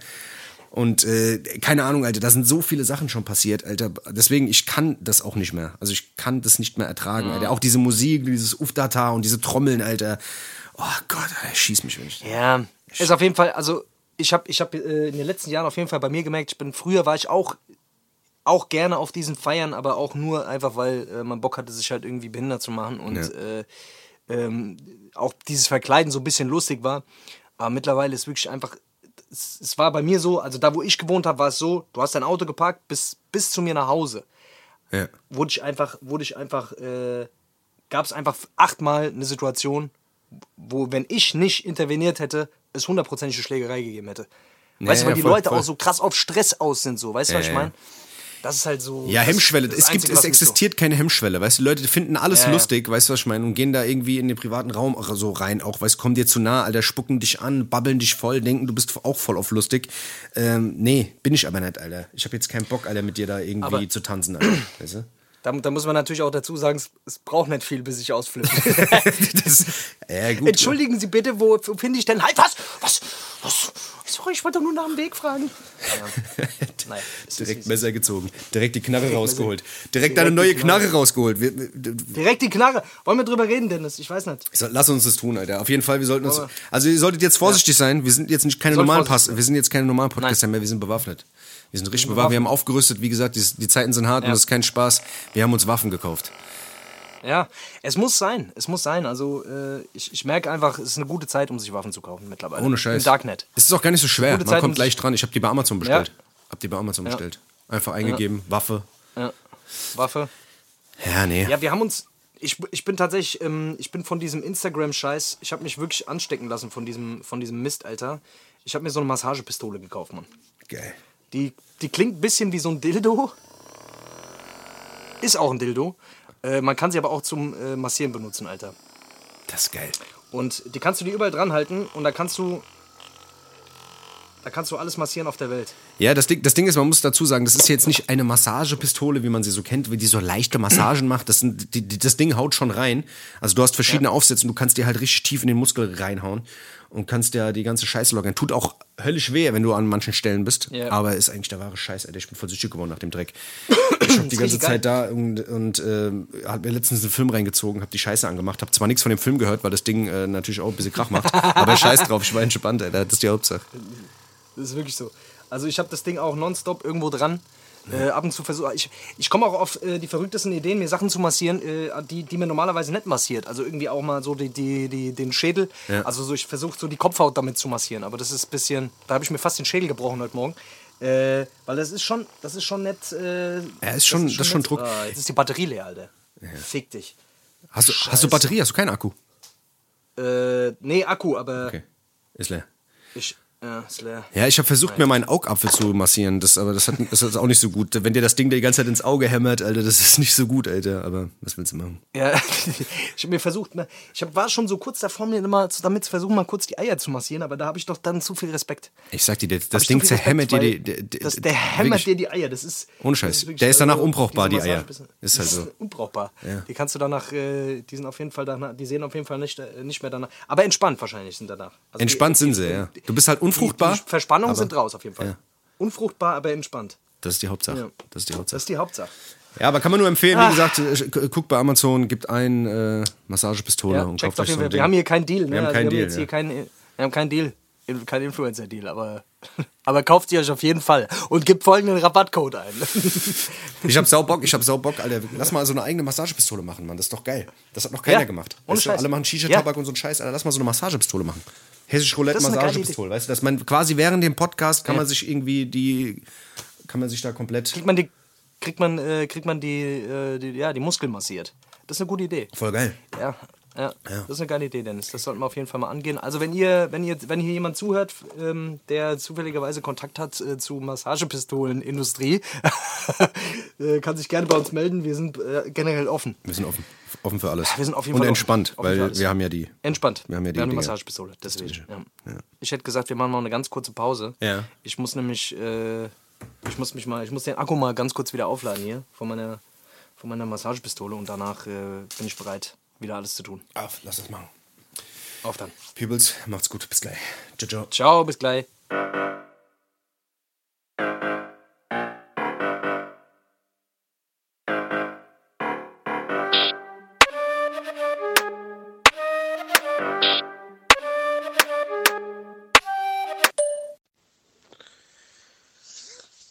Und äh, keine Ahnung, Alter, da sind so viele Sachen schon passiert, Alter. Deswegen, ich kann das auch nicht mehr. Also ich kann das nicht mehr ertragen, Alter. Auch diese Musik, dieses Ufdata und diese Trommeln, Alter. Oh Gott, Alter, schieß mich, wenn ich. Ja, ist auf jeden Fall, also ich habe ich hab, äh, in den letzten Jahren auf jeden Fall bei mir gemerkt, ich bin früher war ich auch auch gerne auf diesen Feiern, aber auch nur einfach, weil äh, man Bock hatte, sich halt irgendwie behindert zu machen und Ja. äh, ähm, auch dieses Verkleiden so ein bisschen lustig war. Aber mittlerweile ist wirklich einfach, es, es war bei mir so, also da wo ich gewohnt habe, war es so, du hast dein Auto geparkt bis, bis zu mir nach Hause. Ja. Wurde ich einfach, wurde ich einfach, äh, gab es einfach achtmal eine Situation, wo, wenn ich nicht interveniert hätte, es hundertprozentige Schlägerei gegeben hätte. weißt du, ja, weil die voll, Leute voll. auch so krass auf Stress aus sind, so. Weißt du, was Ja, ich ja. meine? Das ist halt so. Ja, Hemmschwelle. das Es, gibt, Einzige, es was mich so- existiert keine Hemmschwelle. Weißt du, Leute finden alles Ja, ja. lustig, weißt du, was ich meine? Und gehen da irgendwie in den privaten Raum so rein, auch, weißt du, kommen dir zu nah, Alter, spucken dich an, babbeln dich voll, denken, du bist auch voll auf lustig. Ähm, nee, bin ich aber nicht, Alter. Ich habe jetzt keinen Bock, Alter, mit dir da irgendwie Aber- zu tanzen, Alter. Weißt du? Da, da muss man natürlich auch dazu sagen, es, es braucht nicht viel, bis ich ausflippe. das, ja, gut. Entschuldigen Sie bitte, wo, wo finde ich denn halt was? Was? Was? Sorry, ich wollte doch nur nach dem Weg fragen. Ja. Ist, Direkt Messer gezogen, direkt die Knarre rausgeholt, direkt Direkt deine neue Knarre. Knarre rausgeholt. Wir. Direkt die Knarre. Wollen wir drüber reden, Dennis? Ich weiß nicht. So, Lass uns das tun, Alter. Auf jeden Fall, wir sollten uns. Also ihr solltet jetzt vorsichtig sein. Wir sind jetzt nicht keine normalen Pass. Wir sind jetzt keine normalen Podcaster mehr. Wir sind bewaffnet. Wir sind richtig bewaffnet. Wir haben aufgerüstet. Wie gesagt, die, die Zeiten sind hart und Ja. das ist kein Spaß. Wir haben uns Waffen gekauft. Ja, es muss sein. Es muss sein. Also, äh, ich, ich merke einfach, es ist eine gute Zeit, um sich Waffen zu kaufen mittlerweile. Ohne Scheiß. Im Darknet. Es ist auch gar nicht so schwer. Gute Man Zeit, kommt um gleich dran. Ich habe die bei Amazon bestellt. Hab die bei Amazon bestellt. Einfach eingegeben, Waffe. Ja. Waffe. Ja, nee. Ja, wir haben uns. Ich, ich bin tatsächlich, ähm, ich bin von diesem Instagram-Scheiß, ich habe mich wirklich anstecken lassen von diesem, von diesem Mist, Alter. Ich habe mir so eine Massagepistole gekauft, Mann. Geil. Die, die klingt ein bisschen wie so ein Dildo. Ist auch ein Dildo. Äh, man kann sie aber auch zum äh, Massieren benutzen, Alter. Das ist geil. Und die kannst du dir überall dran halten und da kannst du. Da kannst du alles massieren auf der Welt. Ja, das Ding, das Ding ist, man muss dazu sagen, das ist jetzt nicht eine Massagepistole, wie man sie so kennt, wie die so leichte Massagen macht. Das, sind, die, die, das Ding haut schon rein. Also du hast verschiedene Aufsätze und du kannst dir halt richtig tief in den Muskel reinhauen und kannst dir die ganze Scheiße lockern. Tut auch höllisch weh, wenn du an manchen Stellen bist. Ja. Aber ist eigentlich der wahre Scheiß, Alter. Ich bin voll süchtig geworden nach dem Dreck. Ich hab die ganze geil. Zeit da und, und äh, hab mir letztens einen Film reingezogen, hab die Scheiße angemacht, hab zwar nichts von dem Film gehört, weil das Ding äh, natürlich auch ein bisschen Krach macht, aber scheiß drauf, ich war entspannt, Alter. Das ist die Hauptsache. Das ist wirklich so. Also ich habe das Ding auch nonstop irgendwo dran. Äh, ab und zu versuche ich. Ich komme auch auf äh, die verrücktesten Ideen, mir Sachen zu massieren, äh, die, die mir normalerweise nicht massiert. Also irgendwie auch mal so die, die, die, den Schädel. Ja. Also so, ich versuche so die Kopfhaut damit zu massieren. Aber das ist ein bisschen. Da habe ich mir fast den Schädel gebrochen heute Morgen. Äh, weil das ist schon, das ist schon nett. Äh, Ja, ist schon- das ist schon nett. Druck. Ah, jetzt ist die Batterie leer, Alter. Fick dich. Hast du, hast du Batterie? Hast du keinen Akku? Äh, nee, Akku, aber Okay. Ist leer. ich. Ja, ist leer. Ja, ich habe versucht, mir meinen Augapfel zu massieren, das, aber das, hat, das ist auch nicht so gut. Wenn dir das Ding die ganze Zeit ins Auge hämmert, Alter, das ist nicht so gut, Alter. Aber was willst du machen? Ja, ich habe mir versucht, ne, ich hab, war schon so kurz davor, mir immer zu- damit zu versuchen, mal kurz die Eier zu massieren, aber da habe ich doch dann zu viel Respekt. Ich sag dir, das, das Ding zerhämmert dir die. weil die- das, die- der hämmert dir die Eier, das ist. Ohne Scheiß. wirklich- Der ist danach also, unbrauchbar, die Eier. Ist halt so. Unbrauchbar. Ja. Die kannst du danach, äh, die sind auf jeden Fall danach, die sehen auf jeden Fall nicht, äh, nicht mehr danach. Aber entspannt wahrscheinlich sind danach. Also Entspannt die, sind sie, ja. Du bist halt unfruchtbar. Die, die Verspannungen sind raus auf jeden Fall. Ja. Unfruchtbar, aber entspannt. Das ist die Hauptsache. Ja. Das ist die Das Hauptsache. ist die Hauptsache. Ja, aber kann man nur empfehlen, wie gesagt, äh, gu- guckt bei Amazon, gibt ein äh, Massagepistole Ja, und kauft auf euch so ein. Wir haben hier keinen Deal, ne? Wir haben Also keinen wir Deal, keinen, wir haben keinen Deal. Kein Influencer-Deal, aber, aber kauft sie euch auf jeden Fall und gebt folgenden Rabattcode ein. Ich hab sau Bock, ich hab sau Bock, Alter. Lass mal so eine eigene Massagepistole machen, Mann. Das ist doch geil. Das hat noch keiner Ja, gemacht. ohne Weißt du, alle machen Shisha, Ja. Tabak und so einen Scheiß. Alter, lass mal so eine Massagepistole machen. Hessisch Roulette Massagepistole, weißt du, dass man quasi während dem Podcast kann man sich irgendwie die kann man sich da komplett kriegt man die, kriegt man, äh, kriegt man die, äh, die, ja, die Muskeln massiert. Das ist eine gute Idee. voll geil. Ja, ja, das ist eine geile Idee, Dennis. Das sollten wir auf jeden Fall mal angehen. Also wenn ihr, wenn ihr, wenn hier jemand zuhört, ähm, der zufälligerweise Kontakt hat äh, zu Massagepistolenindustrie, äh, kann sich gerne bei uns melden. Wir sind äh, generell offen. Wir sind offen, offen für alles. Wir sind auf jeden und Fall entspannt, offen. Offen weil alles. wir haben ja die Entspannt. Wir haben ja die eine Dinger. Massagepistole. Deswegen. Ja. Ich hätte gesagt, wir machen mal eine ganz kurze Pause. Ja. Ich muss nämlich, äh, ich muss mich mal, ich muss den Akku mal ganz kurz wieder aufladen hier von meiner, von meiner Massagepistole und danach äh, bin ich bereit, wieder alles zu tun. Auf, lass das machen. Auf dann. Peoples, macht's gut, bis gleich. Ciao, ciao. Ciao, bis gleich.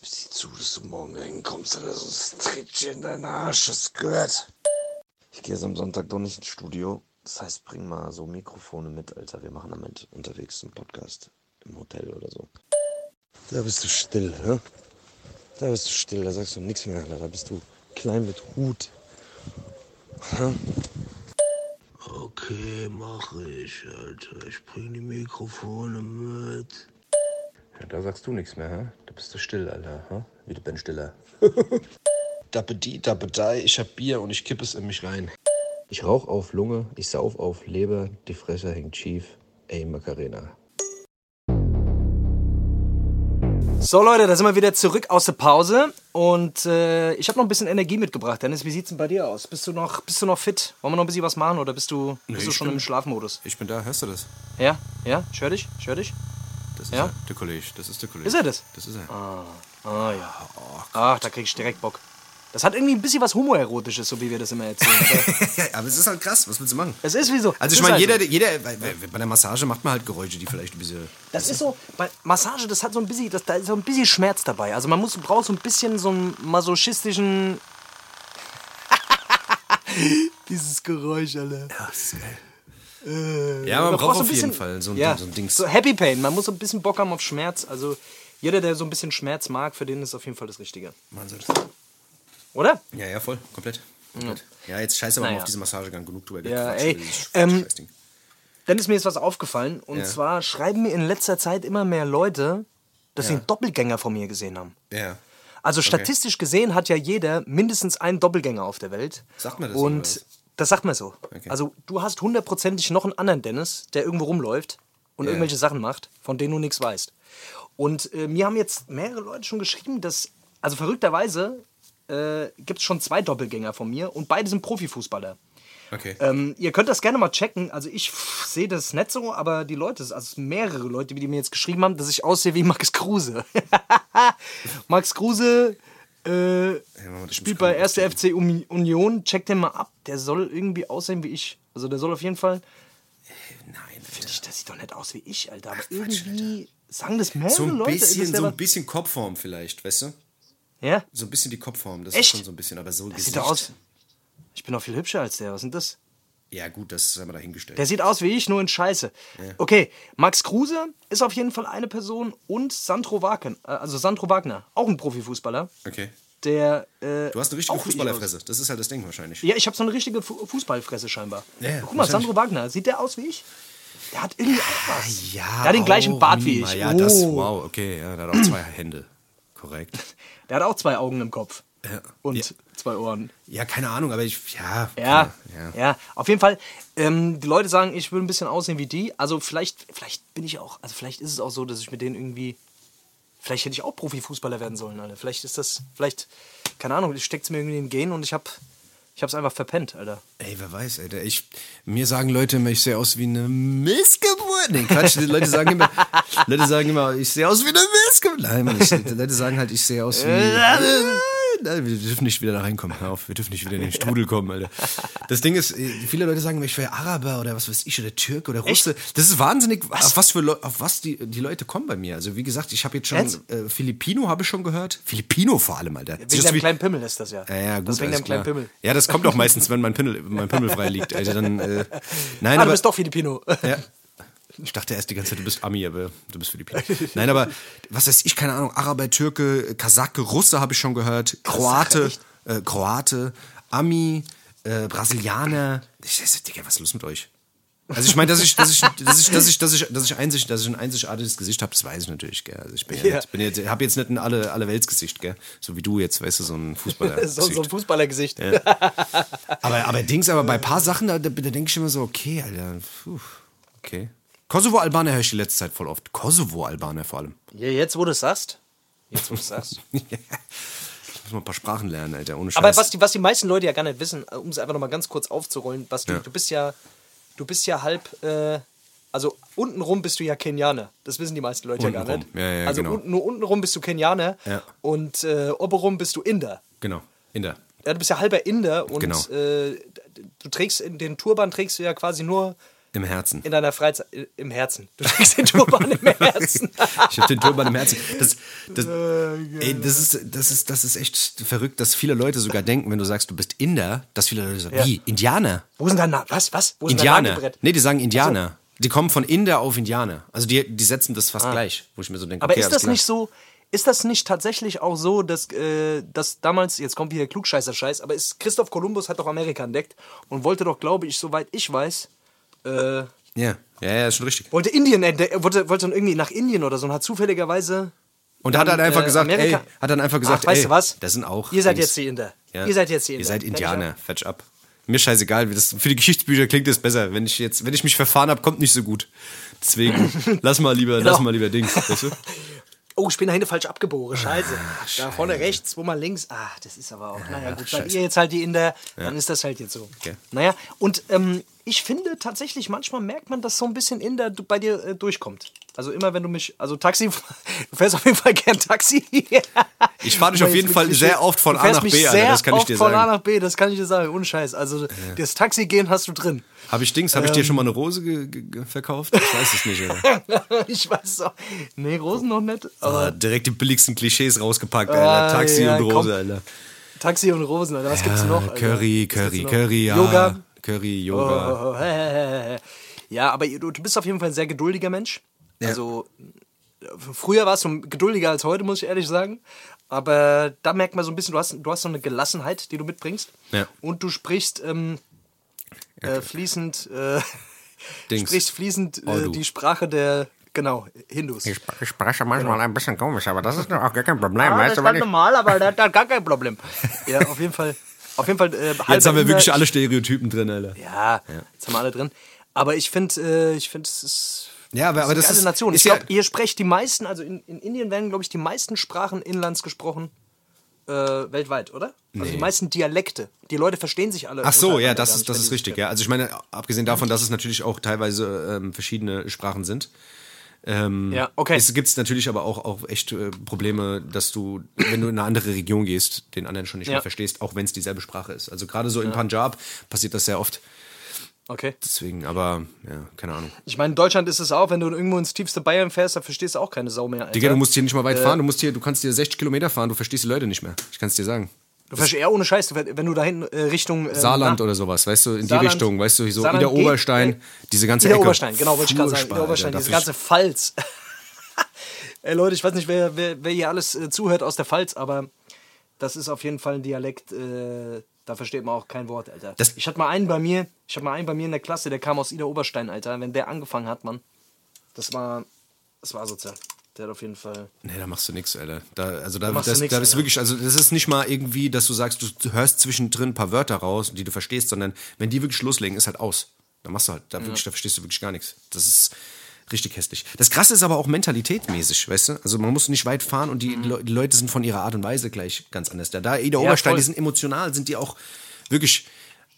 Sieh zu, dass du morgen hinkommst, oder sonst tritt dir in deinen Arsch, das gehört. Ich gehe jetzt am Sonntag doch nicht ins Studio. Das heißt, bring mal so Mikrofone mit, Alter. Wir machen damit unterwegs einen Podcast im Hotel oder so. Da bist du still, hä? Da bist du still, da sagst du nichts mehr, Alter. Da bist du klein mit Hut. Hä? Okay, mache ich, Alter. Ich bring die Mikrofone mit. Ja, da sagst du nichts mehr, hä? Da bist du still, Alter, hä? Wie du Ben Stiller. Dappedi, dappedei, ich hab Bier und ich kippe es in mich rein. Ich rauch auf Lunge, ich sauf auf Leber, die Fresse hängt schief. Ey, Macarena. So Leute, da sind wir wieder zurück aus der Pause und äh, ich habe noch ein bisschen Energie mitgebracht. Dennis, wie sieht's denn bei dir aus? Bist du noch, bist du noch fit? Wollen wir noch ein bisschen was machen oder bist du, bist du schon bin- im Schlafmodus? Ich bin da, hörst du das? Ja, ja, ich hör dich, ich hör dich. Das ist Ja? er, der Kollege. Das ist der Kollege. Ist er das? Das ist er. Ah ja. Ach, da krieg ich direkt Bock. Das hat irgendwie ein bisschen was Homoerotisches, so wie wir das immer erzählen. Aber Ja, aber es ist halt krass. Was willst du machen? es ist wie so. Also ich meine, halt jeder, so. jeder, weil bei der Massage macht man halt Geräusche, die vielleicht ein bisschen. Das ist so, bei Massage, das hat so ein bisschen, das, da ist so ein bisschen Schmerz dabei. Also man muss, braucht so ein bisschen so einen masochistischen. Dieses Geräusch, Alter. Ja, das ist geil. ja, man Man braucht auf ein jeden bisschen- Fall so ein, ja, so ein Dings. So Happy Pain. Man muss so ein bisschen Bock haben auf Schmerz. Also jeder, der so ein bisschen Schmerz mag, für den ist auf jeden Fall das Richtige. Man soll das- Oder? Ja, ja, voll. Komplett. Komplett. Ja, jetzt scheiße aber Naja. auf diese Massagegang. Genug drüber Ja, ey, ähm. Dann ist mir jetzt was aufgefallen. Und Ja. zwar schreiben mir in letzter Zeit immer mehr Leute, dass sie Ja. einen Doppelgänger von mir gesehen haben. Ja. Also statistisch gesehen hat ja jeder mindestens einen Doppelgänger auf der Welt. Sagt man das Und? Das sagt man so. Also du hast hundertprozentig noch einen anderen Dennis, der irgendwo rumläuft und Ja. irgendwelche Sachen macht, von denen du nichts weißt. Und äh, mir haben jetzt mehrere Leute schon geschrieben, dass, also verrückterweise äh, gibt es schon zwei Doppelgänger von mir und beide sind Profifußballer. Okay. Ähm, ihr könnt das gerne mal checken. Also ich sehe das nicht so, aber die Leute, also mehrere Leute, die mir jetzt geschrieben haben, dass ich aussehe wie Max Kruse. Max Kruse äh, spielt bei 1. FC Uni- Union. Checkt den mal ab. Der soll irgendwie aussehen wie ich. Also der soll auf jeden Fall. Nein, Finde ich, das sieht doch nicht aus wie ich, Alter. Aber irgendwie sagen das mehrere So ein Leute. Bisschen, so ein bisschen Kopfform vielleicht, weißt du? Ja? So ein bisschen die Kopfform, das Echt? ist schon so ein bisschen, aber so Das Gesicht. sieht doch aus. Ich bin auch viel hübscher als der. Was sind das? Ja, gut, das haben wir dahingestellt. Der sieht aus wie ich, nur in Scheiße. Okay, Max Kruse ist auf jeden Fall eine Person und Sandro Wagner, äh, also Sandro Wagner, auch ein Profifußballer, Okay. der. Äh, Du hast eine richtige wie Fußballerfresse. Das ist halt das Ding wahrscheinlich. Ja, ich habe so eine richtige Fu Fußballfresse scheinbar. Ja, ja, Guck mal. Sandro Wagner, sieht der aus wie ich? Der hat irgendwie auch was. Ja, Der hat den gleichen oh, Bart wie minimal. ich. Ja, das, Oh. wow, okay. Ja, der hat auch zwei Hände. Korrekt. Der hat auch zwei Augen im Kopf. Ja. Und Ja. zwei Ohren. Ja, keine Ahnung, aber ich, ja. Ja, ja. ja, auf jeden Fall. Ähm, die Leute sagen, ich will ein bisschen aussehen wie die. Also vielleicht, vielleicht bin ich auch, also vielleicht ist es auch so, dass ich mit denen irgendwie, vielleicht hätte ich auch Profifußballer werden sollen, Alter. Vielleicht ist das, vielleicht, keine Ahnung, steckt es mir irgendwie in den Gen und ich hab, ich hab's einfach verpennt, Alter. Ey, wer weiß, Alter. Ich, mir sagen Leute immer, ich sehe aus wie eine Missgeburt. Nee, Quatsch. Leute sagen immer, Leute sagen immer, ich sehe aus wie eine Missgeburt. Nein, Mann, ich, Leute sagen halt, ich sehe aus wie. Wir dürfen nicht wieder da reinkommen. Hör auf, wir dürfen nicht wieder in den Strudel kommen, Alter. Das Ding ist, äh, viele Leute sagen, ich wäre Araber oder was weiß ich, oder Türke oder Russe. Das ist wahnsinnig, auf was für auf was die, die Leute kommen bei mir. Also wie gesagt, ich habe jetzt schon äh, Filipino habe ich schon gehört. Filipino vor allem, Alter. Wegen deinem wie- kleinen Pimmel ist das ja. ja, ja, gut, Das wegen deinem kleinen. Pimmel. Ja, das kommt auch meistens, wenn mein Pimmel, mein Pimmel frei liegt. Also dann, äh, nein, Ah, aber, du bist doch Filipino. ja. Ich dachte erst die ganze Zeit, du bist Ami, aber du bist Filipino. Nein, aber was weiß ich, keine Ahnung, Araber, Türke, Kasake, Russe habe ich schon gehört, Kroate, äh, Kroate, Ami, äh, Brasilianer. Ich, Digga, was ist los mit euch? Also ich meine, dass ich, dass ich, dass ich, dass ich, dass ich, dass ich, einzig, dass ich ein einzigartiges Gesicht habe, das weiß ich natürlich, gell. Also ich bin ja, Ja. nicht, bin jetzt, habe jetzt nicht ein alle, alle Weltsgesicht, gell. So wie du jetzt, weißt du, so ein Fußballer. so, so ein Fußballergesicht. Aber, aber Dings, aber bei ein paar Sachen, da, da, da denke ich immer so, okay, Alter, puh, okay. Kosovo-Albaner höre ich die letzte Zeit voll oft. Kosovo-Albaner vor allem. Ja, jetzt, wo du es sagst. Jetzt, wo du es sagst. Ich muss mal ein paar Sprachen lernen, Alter, ohne Scheiß. Aber was die, was die meisten Leute ja gar nicht wissen, um es einfach noch mal ganz kurz aufzurollen, was du, Ja. du bist ja, du bist ja halb, äh, also untenrum bist du ja Kenianer. Das wissen die meisten Leute ja gar Untenrum. nicht. Ja, ja, also genau. unten, nur untenrum bist du Kenianer Ja. und äh, oberum bist du Inder. Genau, in der. Ja, du bist ja halber Inder und Genau. äh, du trägst in den Turban trägst du ja quasi nur Im Herzen. in deiner Freizeit äh, im Herzen. Du trägst den Turban im Herzen. Ich habe den Turban im Herzen. Das, das, Äh, ey, das, ist, das, ist, das ist echt verrückt, dass viele Leute sogar denken, wenn du sagst, du bist Inder, dass viele Leute sagen, Ja. wie, Indianer? Wo sind dein Na Was? Was? Wo Indianer. Nagelbrett? Nee, die sagen Indianer. Die kommen von Inder auf Indianer. Also die, die setzen das fast gleich, wo ich mir so denke, Ah. Aber okay, ist das nicht so, ist das nicht tatsächlich auch so, dass, äh, dass damals, jetzt kommt wieder Klugscheißer-Scheiß, aber ist Christoph Kolumbus hat doch Amerika entdeckt und wollte doch, glaube ich, soweit ich weiß, äh, Ja, ja, ja, ist schon richtig. wollte Indien entdecken, wollte, wollte dann irgendwie nach Indien oder so und hat zufälligerweise. Und hat dann einfach äh, gesagt, Amerika- ey, hat dann einfach gesagt, Ach, weißt ey, du was? das sind auch. Ihr seid Dings. jetzt die Inder. Ja. Ihr seid jetzt die Inder. Ihr seid Indianer, fetch ab. Mir scheißegal, wie das, für die Geschichtsbücher klingt das besser. Wenn ich jetzt, wenn ich mich verfahren habe, kommt nicht so gut. Deswegen, lass mal lieber, Genau. lass mal lieber Dings, weißt du? Oh, ich bin da hinten falsch abgebogen. Scheiße. Ah, da vorne rechts, wo man links. Ah, das ist aber auch. naja, gut. Seid ihr jetzt halt die Inder, dann ist das halt jetzt so. Okay. Naja, und ähm, ich finde tatsächlich, manchmal merkt man, dass so ein bisschen Inder du- bei dir äh, durchkommt. Also immer, wenn du mich. Also Taxi. Du fährst auf jeden Fall gern Taxi. Ich fahre dich auf jeden Fall sehr oft von A nach B, Alter, das kann ich dir von A sagen. nach B, das kann ich dir sagen. Ohne Scheiß. Also das Taxi gehen hast du drin. Habe ich Dings, habe ich Ähm. dir schon mal eine Rose verkauft? Ich weiß es nicht, Alter. ich weiß es auch. Nee, Rosen noch nicht. Aber Aber direkt die billigsten Klischees rausgepackt, Alter. Ah, Taxi ja, und Rose, komm. Alter. Taxi und Rosen, Alter. Was gibt's noch? Alter? Curry, Curry, noch? Curry, ja. Yoga. Curry, Yoga. Oh, hä, hä, hä, hä. Ja, aber du, du bist auf jeden Fall ein sehr geduldiger Mensch. Ja. Also früher warst du geduldiger als heute, muss ich ehrlich sagen. Aber da merkt man so ein bisschen, du hast, du hast so eine Gelassenheit, die du mitbringst. Ja. Und du sprichst ähm, äh, fließend, äh, Dings. sprichst fließend äh, die Sprache der, genau, Hindus. Ich, ich spreche manchmal ein bisschen komisch, aber das ist doch auch gar kein Problem. Ah, das weißt ist ganz wenn ich, normal, aber das hat gar kein Problem. ja, auf jeden Fall. Auf jeden Fall. Äh, Jetzt haben wir wirklich alle Stereotypen drin, Alter. Ja, jetzt haben wir alle drin. Aber ich finde, äh, ich finde, es ist. Ja, aber, aber das das ist ist, eine Nation. ist Ich ja, glaube, ihr sprecht die meisten, also in, in Indien werden, glaube ich, die meisten Sprachen inlands gesprochen äh, weltweit, oder? Also die meisten Dialekte. Die Leute verstehen sich alle. Ach so, ja, das ist, das ist richtig, ja. Also ich meine, abgesehen davon, dass es natürlich auch teilweise ähm, verschiedene Sprachen sind, kennen. Ja, okay. es gibt natürlich aber auch, auch echt äh, Probleme, dass du, wenn du in eine andere Region gehst, den anderen schon nicht Ja. mehr verstehst, auch wenn es dieselbe Sprache ist. Also gerade so in Punjab passiert das sehr oft. Okay. Deswegen, aber ja, keine Ahnung. Ich meine, in Deutschland ist es auch, wenn du irgendwo ins tiefste Bayern fährst, da verstehst du auch keine Sau mehr. Alter. Digga, du musst hier nicht mal weit Äh. fahren, du musst hier, du kannst hier 60 Kilometer fahren, du verstehst die Leute nicht mehr. Ich kann es dir sagen. Du verstehst eher ohne Scheiß, wenn du da hinten äh, Richtung. ähm, Saarland na, oder sowas, weißt du, in die Saarland- Richtung, weißt du, so Saarland Ida Oberstein, äh, diese ganze Ida Ecke. Oberstein, genau, wollte ich gerade sagen. Ida Oberstein, Alter, diese ganze Pfalz. Ey Leute, ich weiß nicht, wer, wer, wer hier alles äh, zuhört aus der Pfalz, aber das ist auf jeden Fall ein Dialekt, äh, da versteht man auch kein Wort, Alter. Das- ich hatte mal einen bei mir, ich hatte mal einen bei mir in der Klasse, der kam aus Ida Oberstein, Alter. Wenn der angefangen hat, Mann, das war, das war sozial. Der hat auf jeden Fall. Nee, da machst du nichts, Alter. Da, also da, du das, nix, da ist wirklich, also das ist nicht mal irgendwie, dass du sagst, du, hörst zwischendrin ein paar Wörter raus, die du verstehst, sondern wenn die wirklich loslegen, ist halt aus. Da machst du halt, da, wirklich, da verstehst du wirklich gar nichts. Das ist richtig hässlich. Das Krasse ist aber auch mentalitätmäßig, weißt du? Also man muss nicht weit fahren und die, Le- die Leute sind von ihrer Art und Weise gleich ganz anders. Da, da Ida Oberstein, voll. die sind emotional, sind die auch wirklich.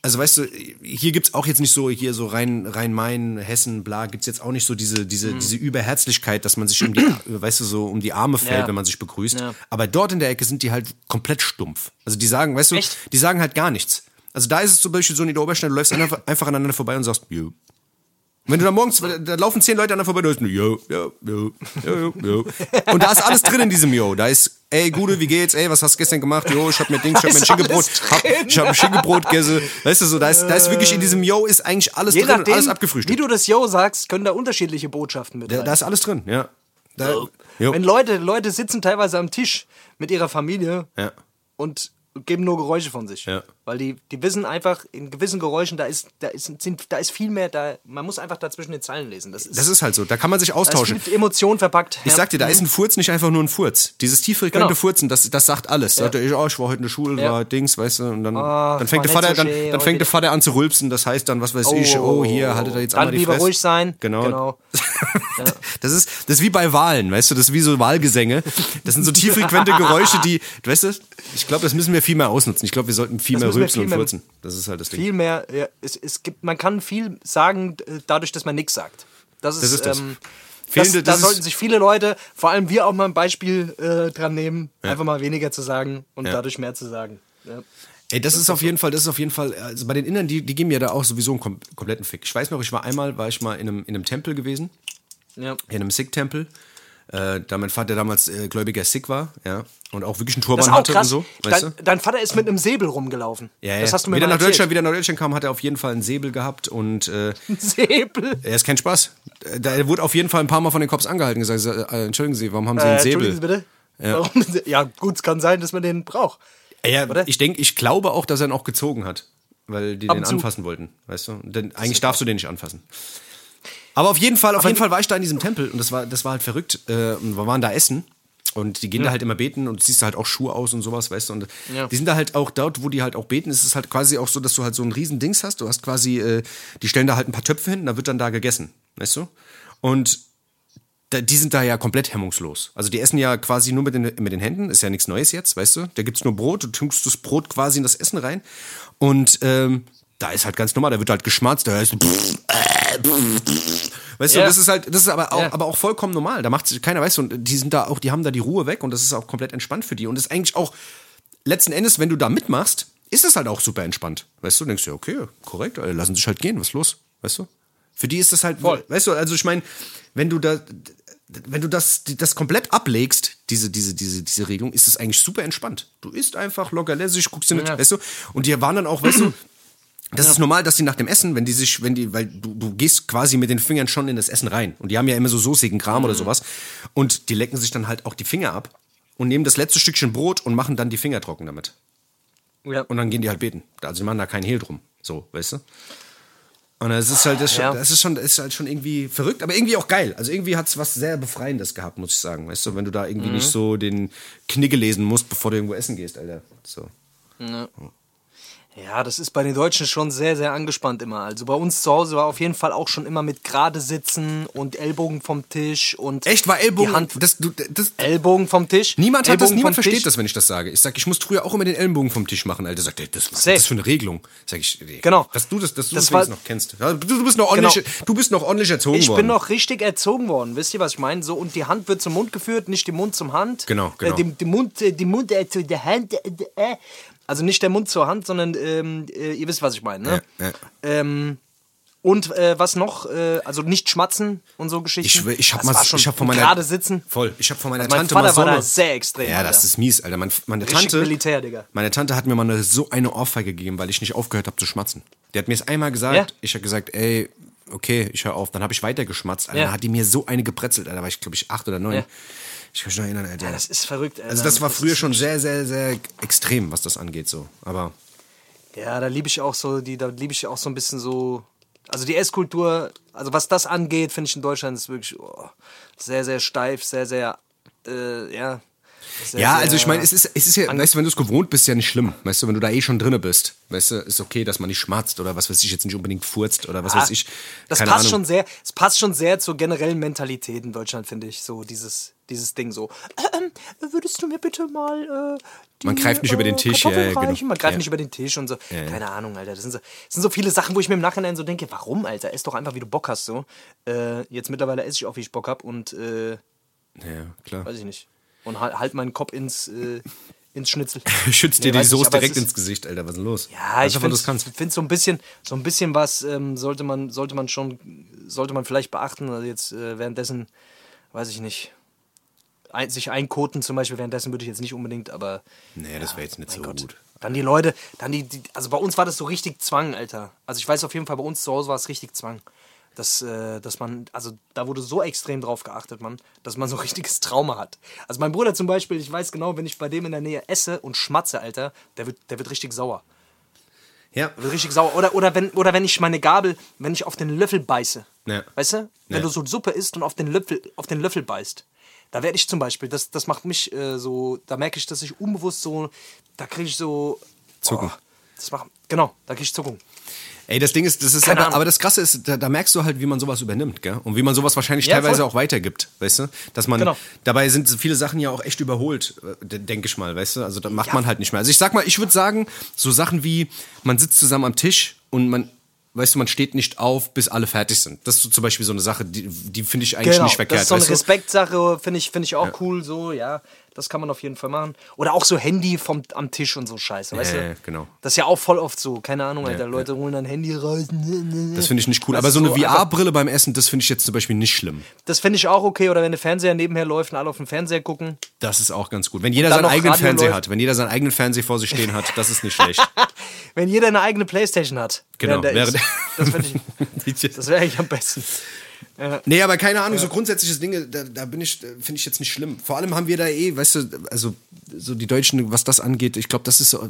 Also weißt du, hier gibt's auch jetzt nicht so, hier so Rhein, Rhein-Main, Hessen, bla, gibt's jetzt auch nicht so diese, diese, Mhm. diese Überherzlichkeit, dass man sich um die, weißt du, so um die Arme fällt, Ja. wenn man sich begrüßt. Ja. Aber dort in der Ecke sind die halt komplett stumpf. Also die sagen, weißt du, Echt? die sagen halt gar nichts. Also da ist es zum Beispiel so in der Oberstein, du läufst einfach, aneinander vorbei und sagst. Wenn du da morgens, da laufen zehn Leute aneinander vorbei, du hörst nur, yo, yo, yo, yo, yo. Und da ist alles drin in diesem Yo. Da ist, ey, Gude, wie geht's? Ey, was hast du gestern gemacht? Jo, ich hab mir Dings, ich hab mir ein ist Schinkenbrot, alles hab, ich hab ein Schinkenbrot gegessen. Weißt du so, da ist, da ist wirklich in diesem Yo ist eigentlich alles Je drin und nachdem, alles wie abgefrühstückt. du das Yo sagst, können da unterschiedliche Botschaften mit Da, da ist alles drin, ja. Da, jo. Wenn Leute, Leute sitzen teilweise am Tisch mit ihrer Familie Ja. und geben nur Geräusche von sich. Ja. Weil die, die wissen einfach, in gewissen Geräuschen, da ist, da ist, sind, da ist viel mehr, da, man muss einfach dazwischen den Zeilen lesen. Das ist, Das ist halt so, da kann man sich da ist austauschen. viel Emotion verpackt. Ich sag dir, da ist ein Furz nicht einfach nur ein Furz. Dieses tieffrequente Genau. Furzen, das, das sagt alles. Da sagt er, ich, oh, ich war heute in der Schule, Ja. war Dings, weißt du, und dann, Ah, dann fängt der Vater, so dann, dann fängt der. Vater an zu rülpsen, das heißt dann, was weiß ich, oh, hier, haltet er jetzt einmal die lieber Fresse. ruhig sein. Genau. Genau. Das ist, das ist wie bei Wahlen, weißt du, das ist wie so Wahlgesänge. Das sind so tieffrequente Geräusche, die, weißt du, ich glaube, das müssen wir viel mehr ausnutzen. Ich glaube, wir sollten viel Das mehr viel und furzen. Das ist halt das Ding. Viel mehr, ja, es, es gibt, man kann viel sagen, äh, dadurch, dass man nichts sagt. Das ist, Das ist das. Ähm, Fehlende- das, da das ist- sollten sich viele Leute, vor allem wir auch mal ein Beispiel äh, dran nehmen, einfach mal weniger zu sagen und Ja. dadurch mehr zu sagen. Ja. Ey, das ist auf jeden Fall, das ist auf jeden Fall, also bei den Innern, die, die geben mir da auch sowieso einen kom kompletten Fick. Ich weiß noch, ich war einmal, war ich mal in einem, in einem Tempel gewesen, Ja. in einem Sikh-Tempel, äh, da mein Vater damals äh, gläubiger Sikh war, ja, und auch wirklich einen Turban hatte krass. und so, weißt dein, du? dein Vater ist mit einem Säbel rumgelaufen. Ja, ja. Das hast du mir wieder nach erzählt. Deutschland, wieder nach Deutschland kam, hat er auf jeden Fall einen Säbel gehabt und äh, Ein Säbel. er ist kein Spaß. Da er wurde auf jeden Fall ein paar Mal von den Cops angehalten und gesagt, äh, entschuldigen Sie, warum haben Sie Äh, einen Säbel? Entschuldigen Sie bitte. Ja. Warum? Ja, gut, es kann sein, dass man den braucht. Ja, Oder? ich denke, ich glaube auch, dass er ihn auch gezogen hat, weil die Ab den anfassen wollten, weißt du? Denn eigentlich darfst du den nicht anfassen. Aber auf jeden Fall, auf jeden Fall war ich da in diesem Tempel und das war, das war halt verrückt. Äh, und wir waren da essen und die gehen da halt immer beten und du siehst halt auch Schuhe aus und sowas, weißt du? Und Ja. die sind da halt auch dort, wo die halt auch beten, ist es halt quasi auch so, dass du halt so ein riesen Dings hast. Du hast quasi, äh, die stellen da halt ein paar Töpfe hin, da wird dann da gegessen, weißt du? Und da, die sind da ja komplett hemmungslos. Also die essen ja quasi nur mit den, mit den Händen, ist ja nichts Neues jetzt, weißt du? Da gibt's nur Brot, du tunkst das Brot quasi in das Essen rein und ähm, da ist halt ganz normal, da wird halt geschmatzt, da heißt Weißt Ja. du, das ist halt, das ist aber auch, Ja. aber auch vollkommen normal. Da macht sich keiner, weißt du, und die sind da auch, die haben da die Ruhe weg und das ist auch komplett entspannt für die. Und das ist eigentlich auch, letzten Endes, wenn du da mitmachst, ist es halt auch super entspannt. Weißt du, denkst du, ja, okay, korrekt, äh, lassen sich halt gehen, was ist los? Weißt du? Für die ist das halt, Voll. weißt du, also ich meine, wenn du da, wenn du das, das komplett ablegst, diese, diese, diese, diese Regelung, ist es eigentlich super entspannt. Du isst einfach locker lässig, guckst dir nicht, Ja. weißt du, und die waren dann auch, weißt du, das ist normal, dass die nach dem Essen, wenn die sich, wenn die, weil du, du gehst quasi mit den Fingern schon in das Essen rein. Und die haben ja immer so soßigen Kram Mhm. oder sowas. Und die lecken sich dann halt auch die Finger ab und nehmen das letzte Stückchen Brot und machen dann die Finger trocken damit. Ja. Und dann gehen die halt beten. Also die machen da keinen Hehl drum. So, weißt du? Und das ist halt, das, Ja. das ist schon, das ist halt schon irgendwie verrückt, aber irgendwie auch geil. Also irgendwie hat es was sehr Befreiendes gehabt, muss ich sagen. Weißt du, wenn du da irgendwie Mhm. nicht so den Knigge lesen musst, bevor du irgendwo essen gehst, Alter. So. Ja, das ist bei den Deutschen schon sehr, sehr angespannt immer. Also bei uns zu Hause war auf jeden Fall auch schon immer mit gerade sitzen und Ellbogen vom Tisch und. Echt, war Ellbogen? Die Hand, das, du, das, Ellbogen vom Tisch. niemand hat das, Ellbogen niemand versteht Tisch. das, wenn ich das sage. Ich sag, ich muss früher auch immer den Ellenbogen vom Tisch machen, Alter. Sagt, das, was ist das für eine Regelung? Sag ich, ey, Genau. Dass du das, dass du Das das, noch kennst. Ja, du, du bist noch ordentlich, Genau. du bist noch ordentlich erzogen Ich worden. bin noch richtig erzogen worden, wisst ihr, was ich meine? So, und die Hand wird zum Mund geführt, nicht die Mund zum Hand. Genau, genau. Äh, die, die Mund, äh, die Mund äh, zu der Hand. Äh, äh. Also nicht der Mund zur Hand, sondern ähm, äh, ihr wisst, was ich meine, ne? Ja, ja. Ähm, und äh, was noch? Äh, also nicht schmatzen und so Geschichten. Ich, ich habe Das mal, ich hab von meiner gerade sitzen. Voll. Ich habe von meiner Also mein Tante Vater mal so war da sehr extrem, Ja, das Alter. ist mies, Alter. Mein, meine Richtig Tante, Militär, Digga. meine Tante hat mir mal eine, so eine Ohrfeige gegeben, weil ich nicht aufgehört habe zu schmatzen. Die hat mir es einmal gesagt. Ja? Ich habe gesagt, ey, okay, ich höre auf. Dann habe ich weiter geschmatzt. Alter. Ja. Dann hat die mir so eine gepretzelt. Alter. Da war ich, glaube ich, acht oder neun. Ich kann mich noch erinnern, Alter. Ja, das ist verrückt. Alter. also das war Das früher schon sehr, sehr, sehr extrem, was das angeht. So. Aber Ja, da liebe ich auch so, die, da liebe ich auch so ein bisschen so. Also die Esskultur, also was das angeht, finde ich in Deutschland ist wirklich oh, sehr, sehr steif, sehr, sehr, äh, ja. Sehr, ja, also ich meine, es ist, es ist ja, weißt du, wenn du es gewohnt bist, ja nicht schlimm. Weißt du, wenn du da eh schon drinne bist, weißt du, ist okay, dass man nicht schmatzt oder was weiß ich, jetzt nicht unbedingt furzt oder was Ah, weiß ich. Das passt Ahnung. schon sehr, es passt schon sehr zur generellen Mentalität in Deutschland, finde ich. So dieses, dieses Ding so. Ähm, würdest du mir bitte mal äh, die, Man greift nicht über den Tisch, ja, genau. Man greift Ja. nicht über den Tisch und so. Ja. Keine Ahnung, Alter. Das sind, so, das sind so viele Sachen, wo ich mir im Nachhinein so denke, warum, Alter? Ess doch einfach, wie du Bock hast. So. Äh, jetzt mittlerweile esse ich auch, wie ich Bock hab und äh, Ja, klar. weiß ich nicht. Und halt, halt meinen Kopf ins, äh, ins Schnitzel. Schützt dir Nee, die weiß ich, Soße direkt ist- ins Gesicht, Alter. Was ist denn los? Ja, Weiß ich finde so ein bisschen, so ein bisschen was ähm, sollte man, sollte man schon, sollte man vielleicht beachten. Also jetzt äh, währenddessen, weiß ich nicht, ein, sich einkoten zum Beispiel währenddessen würde ich jetzt nicht unbedingt, aber Nee, das wäre jetzt nicht so Gott. gut. Dann die Leute, dann die, die, also bei uns war das so richtig Zwang, Alter. Also ich weiß auf jeden Fall, bei uns zu Hause war es richtig Zwang. Dass, äh, dass man, also da wurde so extrem drauf geachtet, man, dass man so richtiges Trauma hat. Also mein Bruder zum Beispiel, ich weiß genau, wenn ich bei dem in der Nähe esse und schmatze, Alter, der wird, der wird richtig sauer. Ja. Wird richtig sauer. Oder, oder, wenn, oder wenn ich meine Gabel, wenn ich auf den Löffel beiße. Ja. Weißt du? Wenn Ja. du so Suppe isst und auf den Löffel, auf den Löffel beißt. Da werde ich zum Beispiel, das, das macht mich äh, so, da merke ich, dass ich unbewusst so, da kriege ich so. Zucken. Oh, das macht, genau, da kriege ich Zuckung. Ey, das Ding ist, das ist aber, aber das Krasse ist, da, da merkst du halt, wie man sowas übernimmt, gell? Und wie man sowas wahrscheinlich Ja, teilweise voll. auch weitergibt, weißt du? Dass man, Genau. dabei sind so viele Sachen ja auch echt überholt, äh, denke ich mal, weißt du? Also da macht Ja. man halt nicht mehr. Also ich sag mal, ich würde sagen, so Sachen wie, man sitzt zusammen am Tisch und man, weißt du, man steht nicht auf, bis alle fertig sind. Das ist so zum Beispiel so eine Sache, die, die finde ich eigentlich nicht verkehrt, Genau, das ist so eine? Respektsache, finde ich, finde ich auch cool, so, ja. Das kann man auf jeden Fall machen. Oder auch so Handy vom, am Tisch und so Scheiße, weißt du? ja, genau. Das ist ja auch voll oft so. Keine Ahnung, Alter. Leute holen dann Handy raus. Das finde ich nicht cool. Aber ist so eine VR-Brille beim Essen, das finde ich jetzt zum Beispiel nicht schlimm. Das finde ich auch okay. Oder wenn der Fernseher nebenher läuft und alle auf den Fernseher gucken. Das ist auch ganz gut. Wenn jeder seinen eigenen Fernseher hat, wenn jeder seinen eigenen Fernseher vor sich stehen hat, das ist nicht schlecht. Wenn jeder eine eigene Playstation hat. Genau, der ich, das wäre eigentlich am besten. Nee, aber keine Ahnung, so grundsätzliche Dinge, da, da bin ich, finde ich jetzt nicht schlimm. Vor allem haben wir da eh, weißt du, also so die Deutschen, was das angeht, ich glaube, das ist so,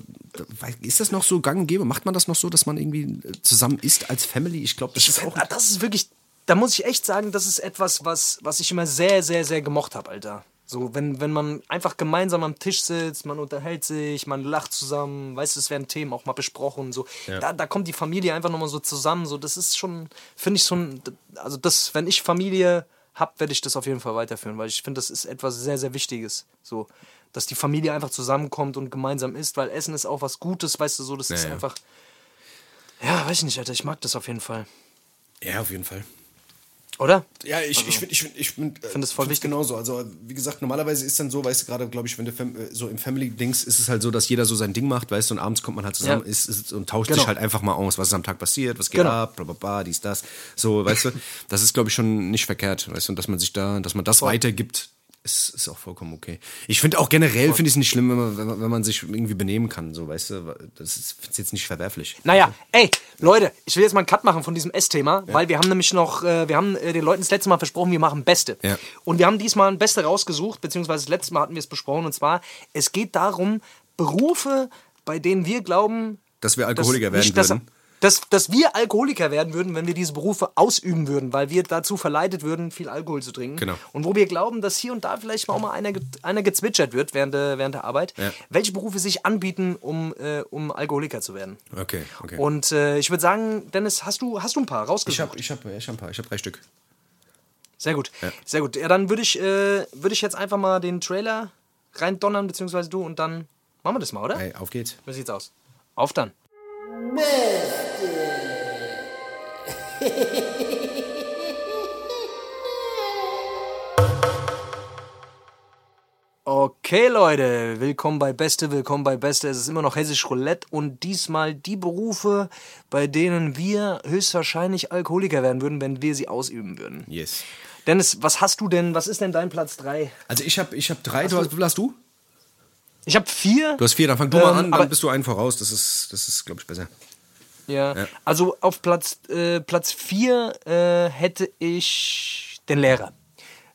ist das noch so gang und gäbe? Macht man das noch so, dass man irgendwie zusammen isst als Family? Ich glaube, das Ich ist auch. find, das ist wirklich, da muss ich echt sagen, das ist etwas, was, was ich immer sehr, sehr, sehr gemocht habe, Alter. So, wenn, wenn man einfach gemeinsam am Tisch sitzt, man unterhält sich, man lacht zusammen, weißt du, es werden Themen auch mal besprochen, so. Da, da kommt die Familie einfach nochmal so zusammen, so, das ist schon, finde ich ein, also das, wenn ich Familie hab, werde ich das auf jeden Fall weiterführen, weil ich finde, das ist etwas sehr, sehr Wichtiges, so. Dass die Familie einfach zusammenkommt und gemeinsam isst, weil Essen ist auch was Gutes, weißt du, so, das ist ja. einfach, ja, weiß ich nicht, Alter, ich mag das auf jeden Fall. Ja, auf jeden Fall. Oder? Ja, ich, ich finde, ich finde, ich find, Find es voll wichtig. genauso. Also, wie gesagt, normalerweise ist dann so, weißt du, gerade, glaube ich, wenn du Fam äh, so im Family-Dings ist es halt so, dass jeder so sein Ding macht, weißt du, und abends kommt man halt zusammen Ja. ist, ist, und tauscht Genau. sich halt einfach mal aus, was ist am Tag passiert, was geht Genau. ab, bla, bla, bla, dies, das. So, weißt du, das ist, glaube ich, schon nicht verkehrt, weißt du, und dass man sich da, dass man das weitergibt, ist, ist auch vollkommen okay. Ich finde auch generell, finde ich es nicht schlimm, wenn man, wenn, man, wenn man sich irgendwie benehmen kann, so, weißt du, das ist find's jetzt nicht verwerflich. Naja, ey, Leute, ich will jetzt mal einen Cut machen von diesem Essthema, weil wir haben nämlich noch, äh, wir haben äh, den Leuten das letzte Mal versprochen, wir machen Beste. Ja. Und wir haben diesmal ein Beste rausgesucht, beziehungsweise das letzte Mal hatten wir es besprochen, und zwar, es geht darum, Berufe, bei denen wir glauben, Dass wir Alkoholiker werden nicht, dass- würden. Dass, dass wir Alkoholiker werden würden, wenn wir diese Berufe ausüben würden, weil wir dazu verleitet würden, viel Alkohol zu trinken. Genau. Und wo wir glauben, dass hier und da vielleicht auch mal einer, einer gezwitschert wird während der, während der Arbeit, Ja. welche Berufe sich anbieten, um, äh, um Alkoholiker zu werden. Okay, okay. Und äh, ich würde sagen, Dennis, hast du, hast du ein paar ich rausgesucht? habe ich hab, ich hab ein paar, ich habe drei Stück. Sehr gut. Sehr gut. Ja, dann würde ich, äh, würd ich jetzt einfach mal den Trailer reindonnern, beziehungsweise du, und dann machen wir das mal, oder? Hey, auf geht's. Wie sieht's aus? Auf dann. Okay, Leute, willkommen bei Beste, willkommen bei Beste. Es ist immer noch Hessisch Roulette und diesmal die Berufe, bei denen wir höchstwahrscheinlich Alkoholiker werden würden, wenn wir sie ausüben würden. Yes. Dennis, was hast du denn, was ist denn dein Platz 3? Also ich habe ich hab drei, du hast, wie viel hast du? Ich habe vier. Du hast vier, dann fang du mal Ähm, an, aber- dann bist du einen voraus. Das ist, das ist glaube ich, besser. Ja. Ja. Also auf Platz, äh, Platz 4 äh, hätte ich den Lehrer.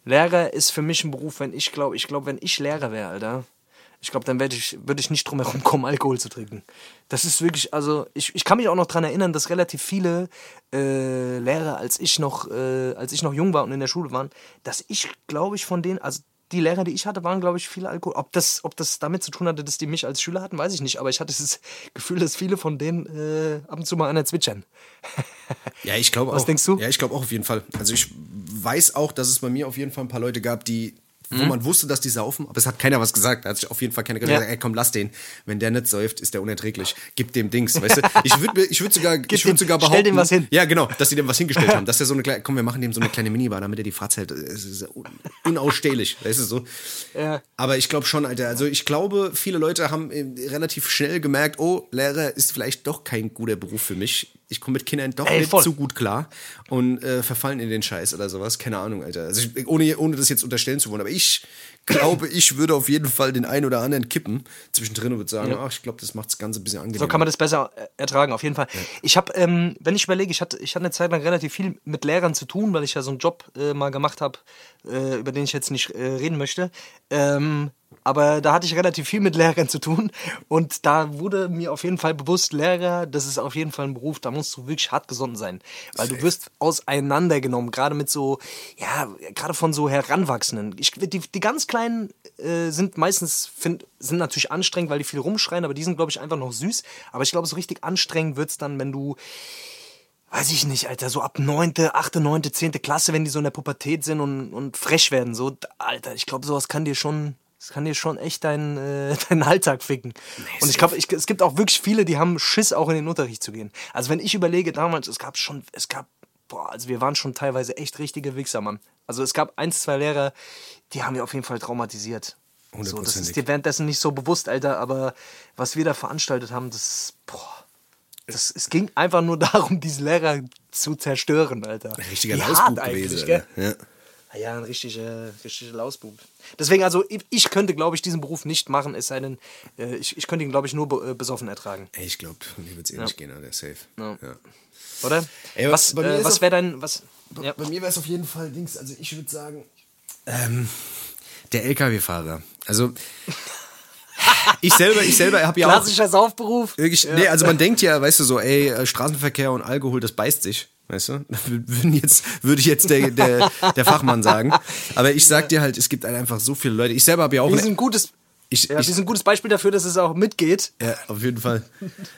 Lehrer ist für mich ein Beruf, wenn ich glaube, ich glaube, wenn ich Lehrer wäre, Alter, ich glaube, dann würde ich, würd ich nicht drum herum kommen, Alkohol zu trinken. Das ist wirklich, also ich, ich kann mich auch noch daran erinnern, dass relativ viele äh, Lehrer, als ich noch, äh, als ich noch jung war und in der Schule waren, dass ich, glaube ich, von denen, also die Lehrer, die ich hatte, waren, glaube ich, viele Alkohol. Ob das, ob das damit zu tun hatte, dass die mich als Schüler hatten, weiß ich nicht. Aber ich hatte das Gefühl, dass viele von denen äh, ab und zu mal einer zwitschern. Ja, ich glaube auch. Was denkst du? Ja, ich glaube auch auf jeden Fall. Also ich weiß auch, dass es bei mir auf jeden Fall ein paar Leute gab, die Mhm. wo man wusste, dass die saufen, aber es hat keiner was gesagt. Da hat sich auf jeden Fall keiner gesagt, Ja. ey, komm, lass den. Wenn der nicht säuft, ist der unerträglich. Gib dem Dings, weißt du? Ich würde ich würd sogar, ich dem- würd sogar stell behaupten. dem was hin. Ja, genau, dass sie dem was hingestellt haben. Dass er so eine kleine, komm, wir machen dem so eine kleine Minibar, damit er die Fahrt hält. Es ist un- unausstehlich, weißt du so. Ja. Aber ich glaube schon, Alter. Also ich glaube, viele Leute haben äh, relativ schnell gemerkt, oh, Lehrer ist vielleicht doch kein guter Beruf für mich. Ich komme mit Kindern doch Ey, nicht voll. so gut klar und äh, verfallen in den Scheiß oder sowas. Keine Ahnung, Alter. Also ich, ohne, ohne das jetzt unterstellen zu wollen, aber ich glaube, ich würde auf jeden Fall den einen oder anderen kippen zwischendrin und würde sagen, ach, ich glaube, das macht das Ganze ein bisschen angenehmer. So kann man das besser äh, ertragen, auf jeden Fall. Ich habe, ähm, wenn ich überlege, ich hatte, ich hatte eine Zeit lang relativ viel mit Lehrern zu tun, weil ich ja so einen Job äh, mal gemacht habe, äh, über den ich jetzt nicht äh, reden möchte. Ähm, aber da hatte ich relativ viel mit Lehrern zu tun und da wurde mir auf jeden Fall bewusst, Lehrer, das ist auf jeden Fall ein Beruf, da musst du wirklich hart gesonnen sein, weil du wirst auseinandergenommen, gerade mit so, ja, gerade von so Heranwachsenden. Ich, die, die ganz Kleinen äh, sind meistens, find, sind natürlich anstrengend, weil die viel rumschreien, aber die sind, glaube ich, einfach noch süß. Aber ich glaube, so richtig anstrengend wird's dann, wenn du weiß ich nicht, Alter, so ab 9., 8., 9., 10. Klasse, wenn die so in der Pubertät sind und, und frech werden, so, Alter, ich glaube, sowas kann dir schon, das kann dir schon echt deinen, äh, deinen Alltag ficken. und ich glaube, es gibt auch wirklich viele, die haben Schiss, auch in den Unterricht zu gehen. Also wenn ich überlege, damals, es gab schon, es gab, boah, also wir waren schon teilweise echt richtige Wichser, Mann. Also es gab ein, zwei Lehrer, die haben wir auf jeden Fall traumatisiert. So, das ist dir währenddessen nicht so bewusst, Alter, aber was wir da veranstaltet haben, das, boah, das, es ging einfach nur darum, diese Lehrer zu zerstören, Alter. Ein richtiger Lausbub gewesen. Alter. Ja. Ah Ja, ein richtiger, richtiger Lausbub. Deswegen, also, ich, könnte, glaube ich, diesen Beruf nicht machen, es sei denn, äh, ich, ich könnte ihn, glaube ich, nur äh, besoffen ertragen. Ey, ich glaube, mir wird es eh nicht gehen, Alter, safe. Ja. Ja. Oder? Ey, was bei äh, was wäre dein. Was, ja. Bei mir wäre es auf jeden Fall Dings, also ich würde sagen, ähm, der LKW-Fahrer. Also ich selber, ich selber habe ja auch Klassischer Saufberuf. wirklich, nee, also man denkt ja, weißt du so, ey, äh, Straßenverkehr und Alkohol, das beißt sich. Weißt du? Jetzt, würde ich jetzt der, der, der Fachmann sagen. Aber ich sag dir halt, es gibt halt einfach so viele Leute. Ich selber habe ja auch. Wir sind gutes. Ich, Ja, ich, wir sind ein gutes Beispiel dafür, dass es auch mitgeht. ja, auf jeden Fall.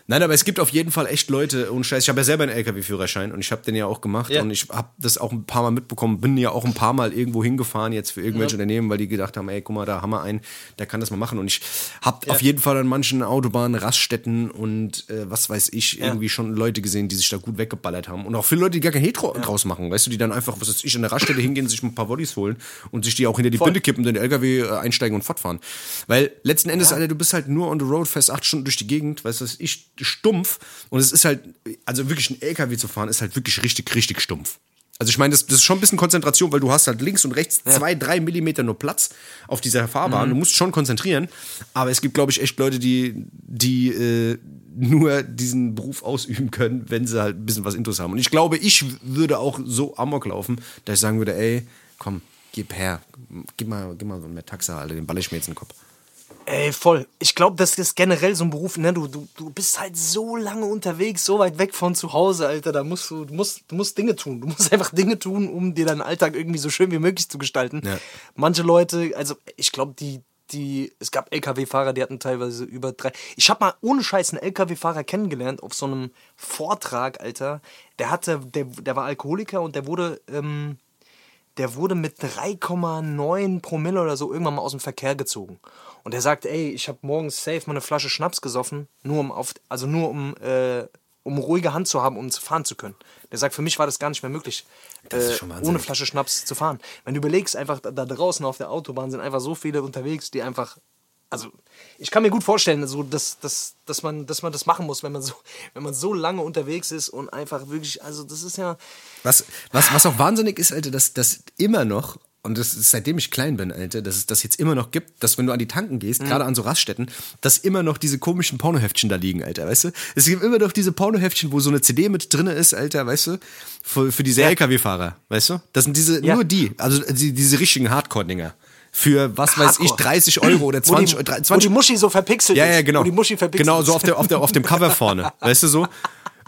Nein, aber es gibt auf jeden Fall echt Leute, und Scheiß, ich habe ja selber einen LKW-Führerschein und ich habe den ja auch gemacht Ja. und ich habe das auch ein paar Mal mitbekommen, bin ja auch ein paar Mal irgendwo hingefahren jetzt für irgendwelche Unternehmen, weil die gedacht haben, ey, guck mal, da haben wir einen, der kann das mal machen und ich habe auf jeden Fall an manchen Autobahnen, Raststätten und äh, was weiß ich, irgendwie schon Leute gesehen, die sich da gut weggeballert haben und auch viele Leute, die gar kein Hetero draus machen, weißt du, die dann einfach, was weiß ich, an der Raststätte hingehen, sich ein paar Bodies holen und sich die auch hinter die Binde kippen, den LKW äh, einsteigen und fortfahren. Weil letzten Endes, Alter, du bist halt nur on the road, fährst acht Stunden durch die Gegend, weißt du, ich, stumpf. Und es ist halt, also wirklich ein LKW zu fahren, ist halt wirklich richtig, richtig stumpf. Also ich meine, das, das ist schon ein bisschen Konzentration, weil du hast halt links und rechts zwei, drei Millimeter nur Platz auf dieser Fahrbahn. Du musst schon konzentrieren. Aber es gibt, glaube ich, echt Leute, die, die äh, nur diesen Beruf ausüben können, wenn sie halt ein bisschen was Intus haben. Und ich glaube, ich würde auch so amok laufen, dass ich sagen würde, ey, komm, gib her. Gib mal, gib mal so einen Metaxa, Alter, den baller ich mir jetzt in den Kopf. Ey, voll. Ich glaube, das ist generell so ein Beruf, ne? Du, du, du bist halt so lange unterwegs, so weit weg von zu Hause, Alter. Da musst du, du musst, du musst Dinge tun. Du musst einfach Dinge tun, um dir deinen Alltag irgendwie so schön wie möglich zu gestalten. Ja. Manche Leute, also ich glaube, die, die, es gab LKW-Fahrer, die hatten teilweise über drei. Ich habe mal ohne Scheiß einen LKW-Fahrer kennengelernt auf so einem Vortrag, Alter. Der hatte, der, der war Alkoholiker und der wurde, ähm, der wurde mit 3,9 Promille oder so irgendwann mal aus dem Verkehr gezogen. Und er sagt, ey, ich habe morgens safe mal eine Flasche Schnaps gesoffen, nur um auf, also nur um, äh, um ruhige Hand zu haben, um zu fahren zu können. Der sagt, für mich war das gar nicht mehr möglich, äh, ohne Flasche Schnaps zu fahren. Wenn du überlegst, einfach da draußen auf der Autobahn sind einfach so viele unterwegs, die einfach also ich kann mir gut vorstellen, so, dass, dass, dass, man, dass man das machen muss, wenn man, so, wenn man so lange unterwegs ist und einfach wirklich, also das ist ja, Was, was, was auch wahnsinnig ist, Alter, dass das immer noch, und das ist seitdem ich klein bin, Alter, dass es das jetzt immer noch gibt, dass wenn du an die Tanken gehst, gerade an so Raststätten, dass immer noch diese komischen Pornoheftchen da liegen, Alter, weißt du? Es gibt immer noch diese Pornoheftchen, wo so eine CD mit drin ist, Alter, weißt du? Für, für diese LKW-Fahrer, weißt du? Das sind diese, Ja. nur die, also die, diese richtigen Hardcore-Dinger. Für, was weiß ich, Hardcore. 30 Euro oder 20 wo Euro. die, wo die Muschi so verpixelt Ja, ja, genau. Wo die Muschi verpixelt genau, so auf, der, auf, der, auf dem Cover vorne. Weißt du so?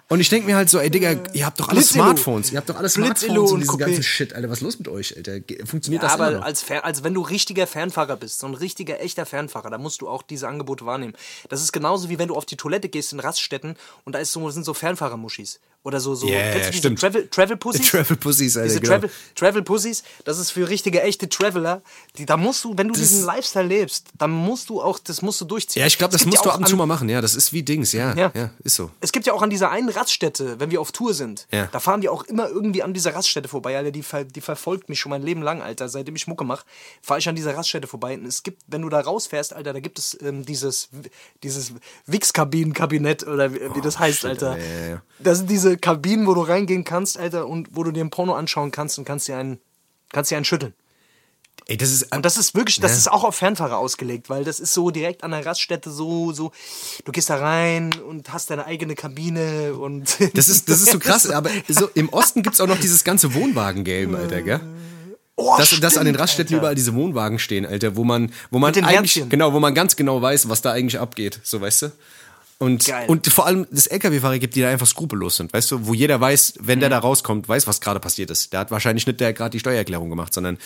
Und ich denke mir halt so, ey Digga, ihr habt doch alle. Smartphones. Ihr habt doch alle Smartphones und und diesen Coupé. ganzen Shit, Alter. Was ist los mit euch, Alter? Funktioniert Ja, das immer aber noch? als, als wenn du richtiger Fernfahrer bist, so ein richtiger, echter Fernfahrer, da musst du auch diese Angebote wahrnehmen. Das ist genauso wie wenn du auf die Toilette gehst in Raststätten und da ist so, sind so Fernfahrermuschis. Oder so, so Ja, kennst ja, du diese stimmt. Travel, Travel Pussies? Travel Pussies, Alter, Diese genau. Travel, Travel Pussies, das ist für richtige, echte Traveler. Die, da musst du, wenn du diesen Lifestyle lebst, dann musst du auch, das musst du durchziehen. Ja, ich glaube, das musst ja du ab und zu mal machen. Ja, das ist wie Dings, ja. Ja, Ja. ist so. Es gibt ja auch an dieser einen Raststätte, wenn wir auf Tour sind, Ja. da fahren die auch immer irgendwie an dieser Raststätte vorbei, Alter. Die, ver die verfolgt mich schon mein Leben lang, Alter. Seitdem ich Mucke mache, fahre ich an dieser Raststätte vorbei. Und es gibt, wenn du da rausfährst, Alter, da gibt es ähm, dieses, dieses Wix-Kabinen-Kabinett oder wie, wie das heißt, Alter. Alter, ja, ja, ja. Das sind diese Kabinen, wo du reingehen kannst, Alter, und wo du dir ein Porno anschauen kannst und kannst dir einen, kannst dir einen schütteln. Ey, das ist. Und das ist wirklich, das Ja. ist auch auf Fernfahrer ausgelegt, weil das ist so direkt an der Raststätte so, so, du gehst da rein und hast deine eigene Kabine und. das ist, das ist so krass, aber so, im Osten gibt's auch noch dieses ganze Wohnwagen-Game, Alter, gell? Oh, Dass, dass an den stimmt, Raststätten Alter. überall diese Wohnwagen stehen, Alter, wo man, wo man eigentlich, Herzchen. genau, wo man ganz genau weiß, was da eigentlich abgeht, so weißt du. Und, Geil. und vor allem das LKW-Fahrer gibt, die da einfach skrupellos sind, weißt du, wo jeder weiß, wenn Mhm. der da rauskommt, weiß, was gerade passiert ist. Der hat wahrscheinlich nicht der gerade die Steuererklärung gemacht, sondern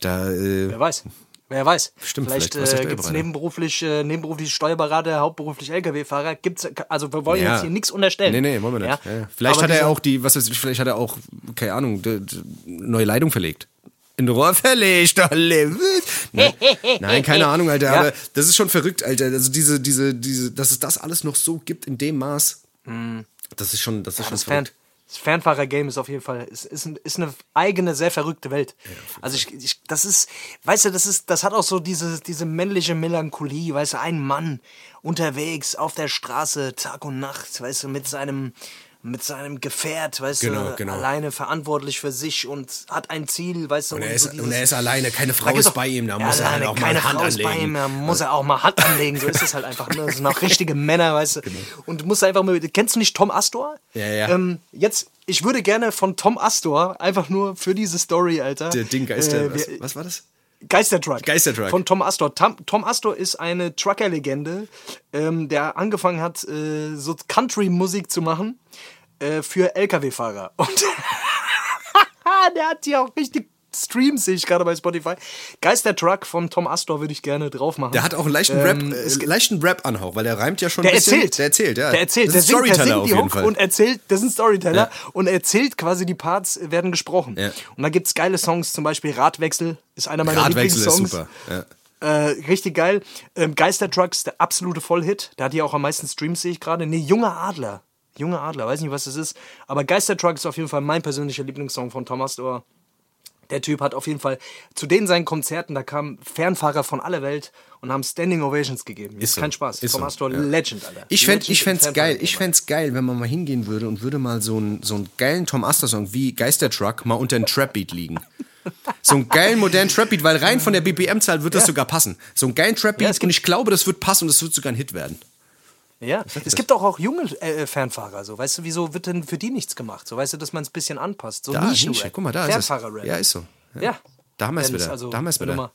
da, äh, Wer weiß. Wer weiß. Stimmt, vielleicht, vielleicht äh, gibt es nebenberuflich, äh, nebenberuflich Steuerberater, hauptberuflich LKW-Fahrer. Gibt's, also wir wollen Ja. jetzt hier nichts unterstellen. Nee, nee, wollen wir nicht. Ja? Ja. Vielleicht Aber hat er auch die, was weiß ich, vielleicht hat er auch, keine Ahnung, d- d- neue Leitung verlegt. In Rohr verlegt, alle. Nein, nein, keine Ahnung, Alter, Ja. aber das ist schon verrückt, Alter. Also diese, diese, diese, dass es das alles noch so gibt in dem Maß, das ist schon, das ist schon Das, verrückt. das Fernfahrer-Game ist auf jeden Fall ist, ist, ein- ist eine eigene, sehr verrückte Welt. also ich, ich, das ist, weißt du, das ist, das hat auch so diese, diese männliche Melancholie, weißt du, ein Mann unterwegs auf der Straße, Tag und Nacht, weißt du, mit seinem mit seinem Gefährt, weißt Genau, du, genau. alleine verantwortlich für sich und hat ein Ziel, weißt du. Und er, so ist, dieses- und er ist alleine, keine Frau ist bei ihm, da muss er halt auch mal Hand Frau ist bei anlegen. ihm, da muss er auch mal Hand anlegen, so ist es halt einfach. Ne? Das sind auch richtige Männer, weißt du. Genau. Und du musst einfach mal, kennst du nicht Tom Astor? Ja, ja. Ähm, jetzt, ich würde gerne von Tom Astor, einfach nur für diese Story, Alter. Der Ding Geister, äh, was, was war das? Geistertruck. Geistertruck. Von Tom Astor. Tom, Tom Astor ist eine Trucker-Legende, ähm, der angefangen hat, äh, so Country-Musik zu machen äh, für LKW-Fahrer. Und der hat hier auch richtig Streams, sehe ich gerade bei Spotify. Geistertruck von Tom Astor würde ich gerne drauf machen. Der hat auch einen leichten Ähm, Rap, es äh, leichten Rap-Anhauch, weil der reimt ja schon der ein bisschen. erzählt. Der erzählt, ja. Der erzählt. Das Der ist singt, der Storyteller singt auf die jeden Fall. und erzählt, das ist ein Storyteller Ja. und erzählt quasi, die Parts werden gesprochen. Ja. Und da gibt's geile Songs, zum Beispiel Radwechsel ist einer meiner Radwechsel ist Lieblingssongs. super. Ja. Äh, richtig geil. Ähm, Geistertrucks, der absolute Vollhit. Der hat hier auch am meisten Streams, sehe ich gerade. Nee, Junger Adler. Junger Adler, weiß nicht, was das ist. Aber Geistertrucks ist auf jeden Fall mein persönlicher Lieblingssong von Thomas Dohr. Der Typ hat auf jeden Fall zu denen seinen Konzerten, da kamen Fernfahrer von aller Welt und haben Standing Ovations gegeben. Ist so. kein Spaß. Ist so, Thomas Dohr, ja. Legend, Alter. Ich fänd, Legend ich im fänd's geil, Fernfahrergame, ich fänd's geil, wenn man mal hingehen würde und würde mal so einen so einen geilen Tom Astor Song wie Geistertruck mal unter einen Trapbeat liegen. So einen geilen modernen Trapbeat, weil rein von der BPM-Zahl wird das Ja. sogar passen. So einen geilen Trapbeat Ja, es und ich glaube, das wird passen und das wird sogar ein Hit werden. Ja, es gibt auch, auch junge äh, Fernfahrer, so, weißt du, wieso wird denn für die nichts gemacht? So, weißt du, dass man es ein bisschen anpasst. So Da, Nischen Nische, guck mal, da ist es. Ja, ist so. Ja. Da haben wir es Wenn wieder. also da haben wir es wenn du wieder. mal-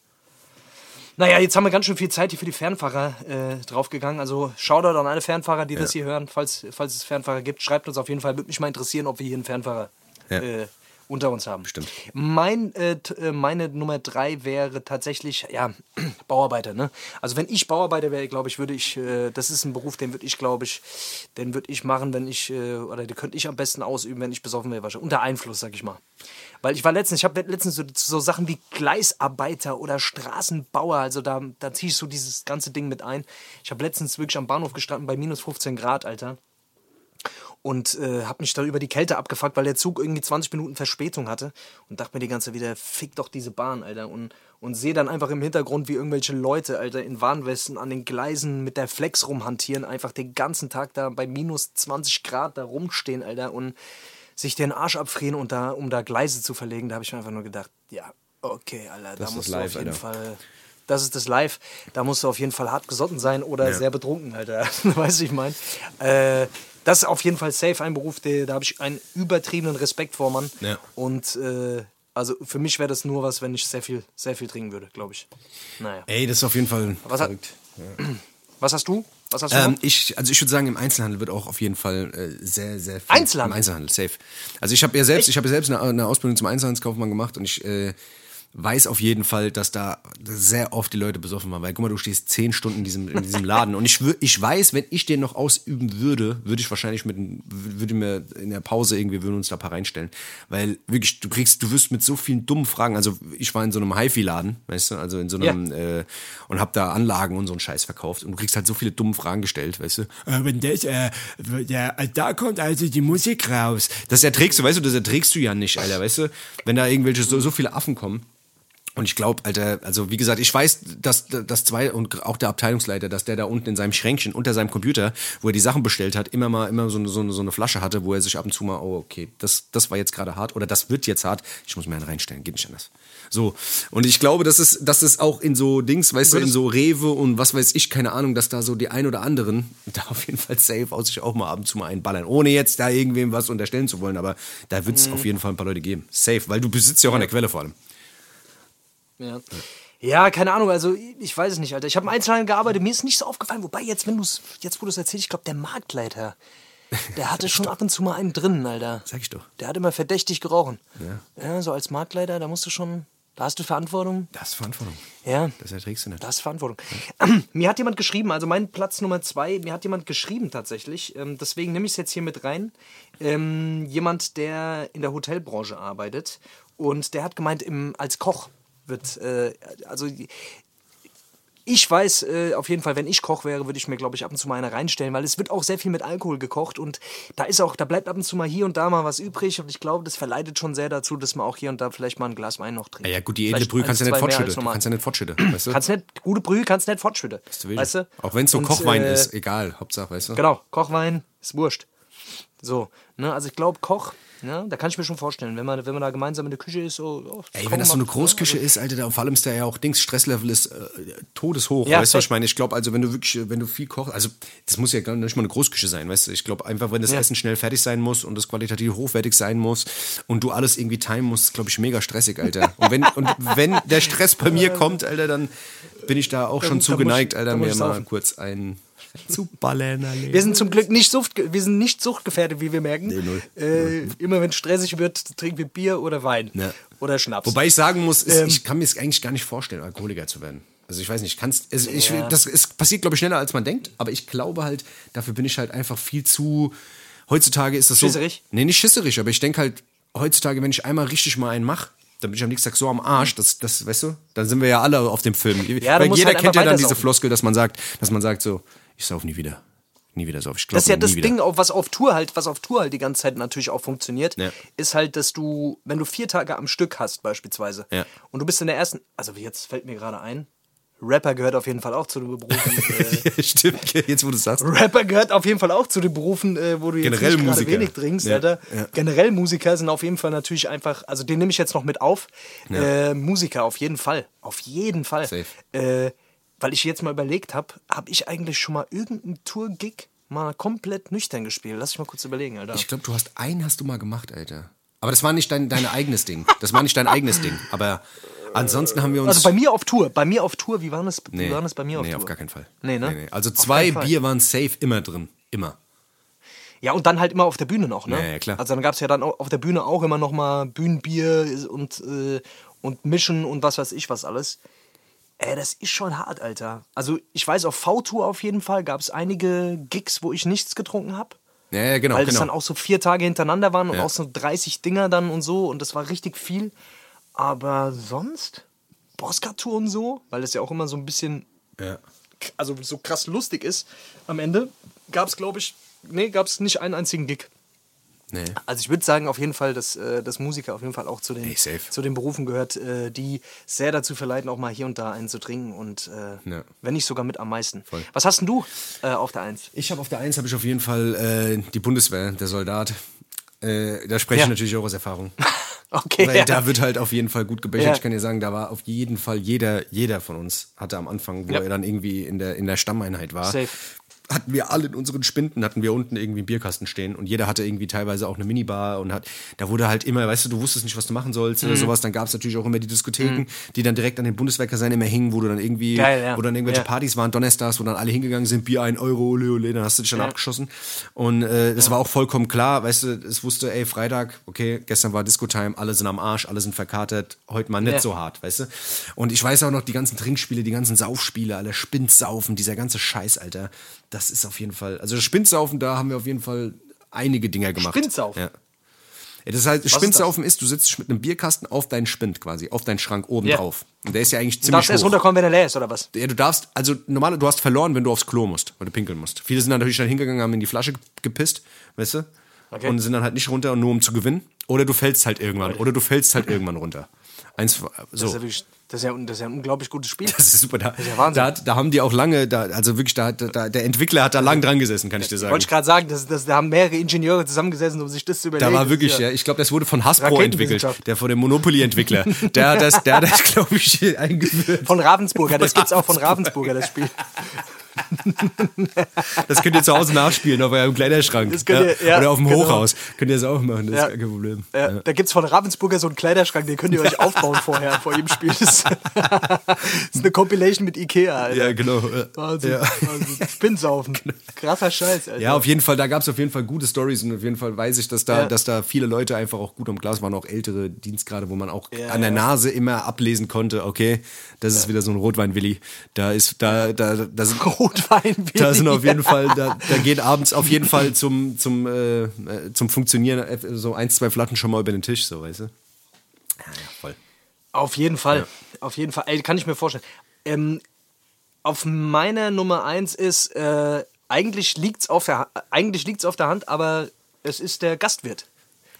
Naja, jetzt haben wir ganz schön viel Zeit hier für die Fernfahrer äh, draufgegangen. Also Shoutout an alle Fernfahrer, die das hier hören. Falls, falls es Fernfahrer gibt, schreibt uns auf jeden Fall. Würde mich mal interessieren, ob wir hier einen Fernfahrer Ja. äh, unter uns haben. Bestimmt. Mein, äh, äh, meine Nummer drei wäre tatsächlich, ja, Bauarbeiter. Ne? Also wenn ich Bauarbeiter wäre, glaube ich, würde ich, äh, das ist ein Beruf, den würde ich, glaube ich, den würde ich machen, wenn ich, äh, oder den könnte ich am besten ausüben, wenn ich besoffen wäre. wahrscheinlich. Unter Einfluss, sag ich mal. Weil ich war letztens, ich habe letztens so, so Sachen wie Gleisarbeiter oder Straßenbauer, also da, da ziehe ich so dieses ganze Ding mit ein. Ich habe letztens wirklich am Bahnhof gestanden bei minus 15 Grad, Alter und äh, habe mich da über die Kälte abgefuckt, weil der Zug irgendwie 20 Minuten Verspätung hatte und dachte mir die ganze Zeit wieder, fick doch diese Bahn, Alter. Und, und sehe dann einfach im Hintergrund, wie irgendwelche Leute, Alter, in Warnwesten an den Gleisen mit der Flex rumhantieren, einfach den ganzen Tag da bei minus 20 Grad da rumstehen, Alter, und sich den Arsch abfrieren, und da, um da Gleise zu verlegen. Da habe ich mir einfach nur gedacht, ja, okay, Alter, da ist musst das du Live, auf jeden Alter. Fall das ist das Live. Da musst du auf jeden Fall hart gesotten sein oder sehr betrunken, Alter. weißt du, ich meine. Äh, das ist auf jeden Fall safe ein Beruf, der, da habe ich einen übertriebenen Respekt vor, Mann. Ja. Und äh, also für mich wäre das nur was, wenn ich sehr viel, sehr viel trinken würde, glaube ich. Naja. Ey, das ist auf jeden Fall Was hat- verrückt. Was hast du? Was hast du? Ähm, ich, also ich würde sagen, im Einzelhandel wird auch auf jeden Fall äh, sehr, sehr viel. Einzelhandel? Im Einzelhandel, safe. Also ich habe ja selbst, ich habe ja selbst eine, eine Ausbildung zum Einzelhandelskaufmann gemacht und ich äh, weiß auf jeden Fall, dass da sehr oft die Leute besoffen waren. Weil guck mal, du stehst zehn Stunden in diesem, in diesem Laden und ich, ich weiß, wenn ich den noch ausüben würde, würde ich wahrscheinlich mit, würde mir in der Pause irgendwie, würden uns da ein paar reinstellen. Weil wirklich, du kriegst, du wirst mit so vielen dummen Fragen, also ich war in so einem HiFi-Laden, weißt du, also in so einem, äh, und hab da Anlagen und so einen Scheiß verkauft und du kriegst halt so viele dumme Fragen gestellt, weißt du. Äh, wenn das, äh, ja, da kommt also die Musik raus. Das erträgst du, weißt du, das erträgst du ja nicht, Alter, weißt du. Wenn da irgendwelche so, so viele Affen kommen. Und ich glaube, Alter, also wie gesagt, ich weiß, dass, dass zwei und auch der Abteilungsleiter, dass der da unten in seinem Schränkchen unter seinem Computer, wo er die Sachen bestellt hat, immer mal immer so eine, so eine, so eine Flasche hatte, wo er sich ab und zu mal, oh, okay, das, das war jetzt gerade hart oder das wird jetzt hart, ich muss mir einen reinstellen, geht nicht anders. So. Und ich glaube, dass es, dass es auch in so Dings, weißt du, in so Rewe und was weiß ich, keine Ahnung, dass da so die ein oder anderen da auf jeden Fall safe aus sich auch mal ab und zu mal einballern. Ohne jetzt da irgendwem was unterstellen zu wollen, aber da wird es auf jeden Fall ein paar Leute geben. Safe, weil du besitzt ja auch an der Quelle vor allem. Ja. Ja, keine Ahnung, also ich weiß es nicht, Alter. Ich habe im Einzelhandel gearbeitet, mir ist nicht so aufgefallen, wobei jetzt, wenn du's, jetzt wo du es erzählst, ich glaube, der Marktleiter, der hatte schon ab und zu mal einen drin, Alter. Sag ich doch. Der hat immer verdächtig gerochen. Ja. Ja, so als Marktleiter, da musst du schon, da hast du Verantwortung. Das ist Verantwortung. Ja. Das erträgst du nicht. Das ist Verantwortung. Mir hat jemand geschrieben, also mein Platz Nummer zwei, mir hat jemand geschrieben tatsächlich, ähm, deswegen nehme ich es jetzt hier mit rein. Ähm, jemand, der in der Hotelbranche arbeitet und der hat gemeint, im, als Koch wird, äh, also ich weiß äh, auf jeden Fall, wenn ich Koch wäre, würde ich mir, glaube ich, ab und zu mal eine reinstellen, weil es wird auch sehr viel mit Alkohol gekocht und da ist auch, da bleibt ab und zu mal hier und da mal was übrig und ich glaube, das verleitet schon sehr dazu, dass man auch hier und da vielleicht mal ein Glas Wein noch trinkt. Ja, ja, gut, die edle Brühe kannst du nicht fortschütten. Du kannst ja nicht fortschütten, weißt du? Kannst nicht, gute Brühe kannst nicht fortschütten. Du. Weißt du? Auch wenn es so Und, Kochwein äh, ist, egal, Hauptsache, weißt du? Genau, Kochwein ist wurscht. So, ne, also ich glaube, Koch, ne, da kann ich mir schon vorstellen, wenn man, wenn man da gemeinsam in der Küche ist, so. Oh, Ey, wenn das so eine ne, Großküche also- ist, Alter, da, vor allem ist da ja auch Dings, Stresslevel ist äh, todeshoch, Ja, weißt du, was ich meine? Ich glaube, also wenn du wirklich, wenn du viel kochst, also das muss ja gar nicht mal eine Großküche sein, weißt du? Ich glaube einfach, wenn das Ja. Essen schnell fertig sein muss und das qualitativ hochwertig sein muss und du alles irgendwie timen musst, glaube ich, mega stressig, Alter. Und wenn, und wenn der Stress bei mir kommt, Alter, dann bin ich da auch schon da zu muss ich- geneigt, da Alter, mir mal kurz ein zu ballern, Alter. Wir sind zum Glück nicht, Sucht, wir sind nicht suchtgefährdet, wie wir merken. Nee, null. Äh, immer wenn es stressig wird, trinken wir Bier oder Wein. Ja. Oder Schnaps. Wobei ich sagen muss, ist, Ähm. ich kann mir es eigentlich gar nicht vorstellen, Alkoholiker zu werden. Also ich weiß nicht, kannst, also ich, Ja. das es passiert, glaube ich, schneller als man denkt, aber ich glaube halt, dafür bin ich halt einfach viel zu. Heutzutage ist das so. Schisserig? Nee, nicht schisserig, aber ich denke halt, heutzutage, wenn ich einmal richtig mal einen mache, dann bin ich am nächsten Tag so am Arsch, das, das, weißt du, dann sind wir ja alle auf dem Film. Ja, Weil jeder halt kennt ja dann diese. Floskel, dass man sagt, dass man sagt so, ich sauf nie wieder. Nie wieder sauf. Ich glaube das ist ja das. Ding, was auf Tour halt, was auf Tour halt die ganze Zeit natürlich auch funktioniert, Ja. ist halt, dass du, wenn du vier Tage am Stück hast beispielsweise, Ja. und du bist in der ersten, also jetzt fällt mir gerade ein, Rapper gehört auf jeden Fall auch zu den Berufen. äh, Stimmt, jetzt wo du sagst. Rapper gehört auf jeden Fall auch zu den Berufen, äh, wo du jetzt Generell nicht Musiker. wenig trinkst, Ja, Alter. ja. Generell Musiker sind auf jeden Fall natürlich einfach, also den nehme ich jetzt noch mit auf. Äh, Musiker auf jeden Fall, auf jeden Fall. Safe. Äh, weil ich jetzt mal überlegt habe, habe ich eigentlich schon mal irgendeinen Tour-Gig mal komplett nüchtern gespielt? Lass ich mal kurz überlegen, Alter. Ich glaube, du hast einen hast du mal gemacht, Alter. Aber das war nicht dein, dein eigenes Ding. Das war nicht dein eigenes Ding. Aber Ansonsten haben wir uns. Also bei mir auf Tour. Bei mir auf Tour, wie war das, nee, wie war das bei mir auf nee, Tour? auf gar keinen Fall. Nee, ne? Also Auf zwei. Bier waren safe immer drin. Immer. Ja, und dann halt immer auf der Bühne noch, ne? Ja, ja, klar. Also dann gab es ja dann auf der Bühne auch immer noch mal Bühnenbier und, äh, und Mischen und was weiß ich was alles. Ey, das ist schon hart, Alter. Also ich weiß, auf V-Tour auf jeden Fall gab es einige Gigs, wo ich nichts getrunken habe. Ja, ja genau. weil genau. es dann auch so vier Tage hintereinander waren und Ja. auch so 30 Dinger dann und so und das war richtig viel. Aber sonst, Bosca-Tour und so, weil das ja auch immer so ein bisschen, ja. also so krass lustig ist, am Ende gab es, glaube ich, nee, gab es nicht einen einzigen Gig. Nee. Also ich würde sagen auf jeden Fall, dass, äh, dass Musiker auf jeden Fall auch zu den, Ey, safe. zu den Berufen gehört, äh, die sehr dazu verleiten, auch mal hier und da einen zu trinken und äh, Ja. wenn nicht sogar mit am meisten. Voll. Was hast denn du auf der Eins? Ich habe auf der Eins habe ich auf jeden Fall äh, die Bundeswehr, der Soldat. Äh, da spreche Ja. ich natürlich auch aus Erfahrung. Okay, Weil ja. da wird halt auf jeden Fall gut gebechert. Ja. Ich kann dir sagen, da war auf jeden Fall jeder, jeder von uns hatte am Anfang, wo Ja. er dann irgendwie in der, in der Stammeinheit war, Safe. Hatten wir alle in unseren Spinden, hatten wir unten irgendwie einen Bierkasten stehen und jeder hatte irgendwie teilweise auch eine Minibar und hat, da wurde halt immer, weißt du, du wusstest nicht, was du machen sollst Mhm. oder sowas. Dann gab es natürlich auch immer die Diskotheken, die dann direkt an den Bundeswehrkasernen immer hingen, wo du dann irgendwie, Geil, ja. wo dann irgendwelche Ja. Partys waren, Donnerstags, wo dann alle hingegangen sind, Bier ein Euro, ole, ole, dann hast du dich dann abgeschossen. Und äh, das war auch vollkommen klar, weißt du, es wusste, ey, Freitag, okay, gestern war Disco-Time, alle sind am Arsch, alle sind verkatert, heute mal nicht Ja. so hart, weißt du. Und ich weiß auch noch, die ganzen Trinkspiele, die ganzen Saufspiele, alle Spinnsaufen, dieser ganze Scheiß, Alter, das ist auf jeden Fall, also Spinnsaufen, da haben wir auf jeden Fall einige Dinger gemacht. Spinnsaufen? Ja. Das heißt, ist Spinnsaufen ist, du sitzt mit einem Bierkasten auf deinen Spind quasi, auf deinen Schrank oben Ja. drauf. Und der ist ja eigentlich Du ziemlich darfst erst hoch. runterkommen, wenn er leer ist, oder was? Ja, du darfst, also normal, du hast verloren, wenn du aufs Klo musst, weil du pinkeln musst. Viele sind dann natürlich dann hingegangen, haben in die Flasche gepisst, weißt du? Okay. Und sind dann halt nicht runter, nur um zu gewinnen. Oder du fällst halt irgendwann. Oder du fällst halt irgendwann runter. Eins, Das, so. ist ja wirklich, das, ist ja, das ist ja ein unglaublich gutes Spiel. Das ist super. Da, ist ja Wahnsinn. da, da haben die auch lange, da, also wirklich, da, da, der Entwickler hat da lang dran gesessen, kann ich dir sagen. Wollte ich gerade sagen, dass, dass, da haben mehrere Ingenieure zusammengesessen, um sich das zu überlegen. Da war Das wirklich, ja, ich glaube, das wurde von Hasbro entwickelt, der von dem Monopoly-Entwickler. Der hat das, der das, glaube ich, eingeführt. Von Ravensburger, das gibt's auch von Ravensburger, das Spiel. Das könnt ihr zu Hause nachspielen auf eurem Kleiderschrank. Das könnt ihr- ja, Oder auf dem genau. Hochhaus. Könnt ihr das auch machen, das Ja. ist gar kein Problem. Ja, Da gibt's von Ravensburger so einen Kleiderschrank, den könnt ihr euch aufbauen vorher, vor jedem Spiel. Das ist, eine Compilation mit Ikea, Alter. Ja, genau. Wahnsinn, Ja. Wahnsinn. Spinnsaufen. Krasser Scheiß, Alter. Ja, auf jeden Fall, da gab es auf jeden Fall gute Stories und auf jeden Fall weiß ich, dass da, dass da viele Leute einfach auch gut am Glas waren, auch ältere Dienstgrade, wo man auch an der. Nase immer ablesen konnte, okay, das ist wieder so ein Rotwein-Willi. Da ist, da, da, da sind, Rotwein. da sind auf jeden Fall, da, da geht abends auf jeden Fall zum, zum, äh, äh, zum Funktionieren äh, so ein, zwei Flaschen schon mal über den Tisch, so, weißt du? Ja, ja, voll. Auf jeden Fall. Auf jeden Fall. Ey, kann ich mir vorstellen. Ähm, auf meiner Nummer eins ist, äh, eigentlich liegt's auf der Ha- eigentlich liegt's auf der Hand, aber es ist der Gastwirt.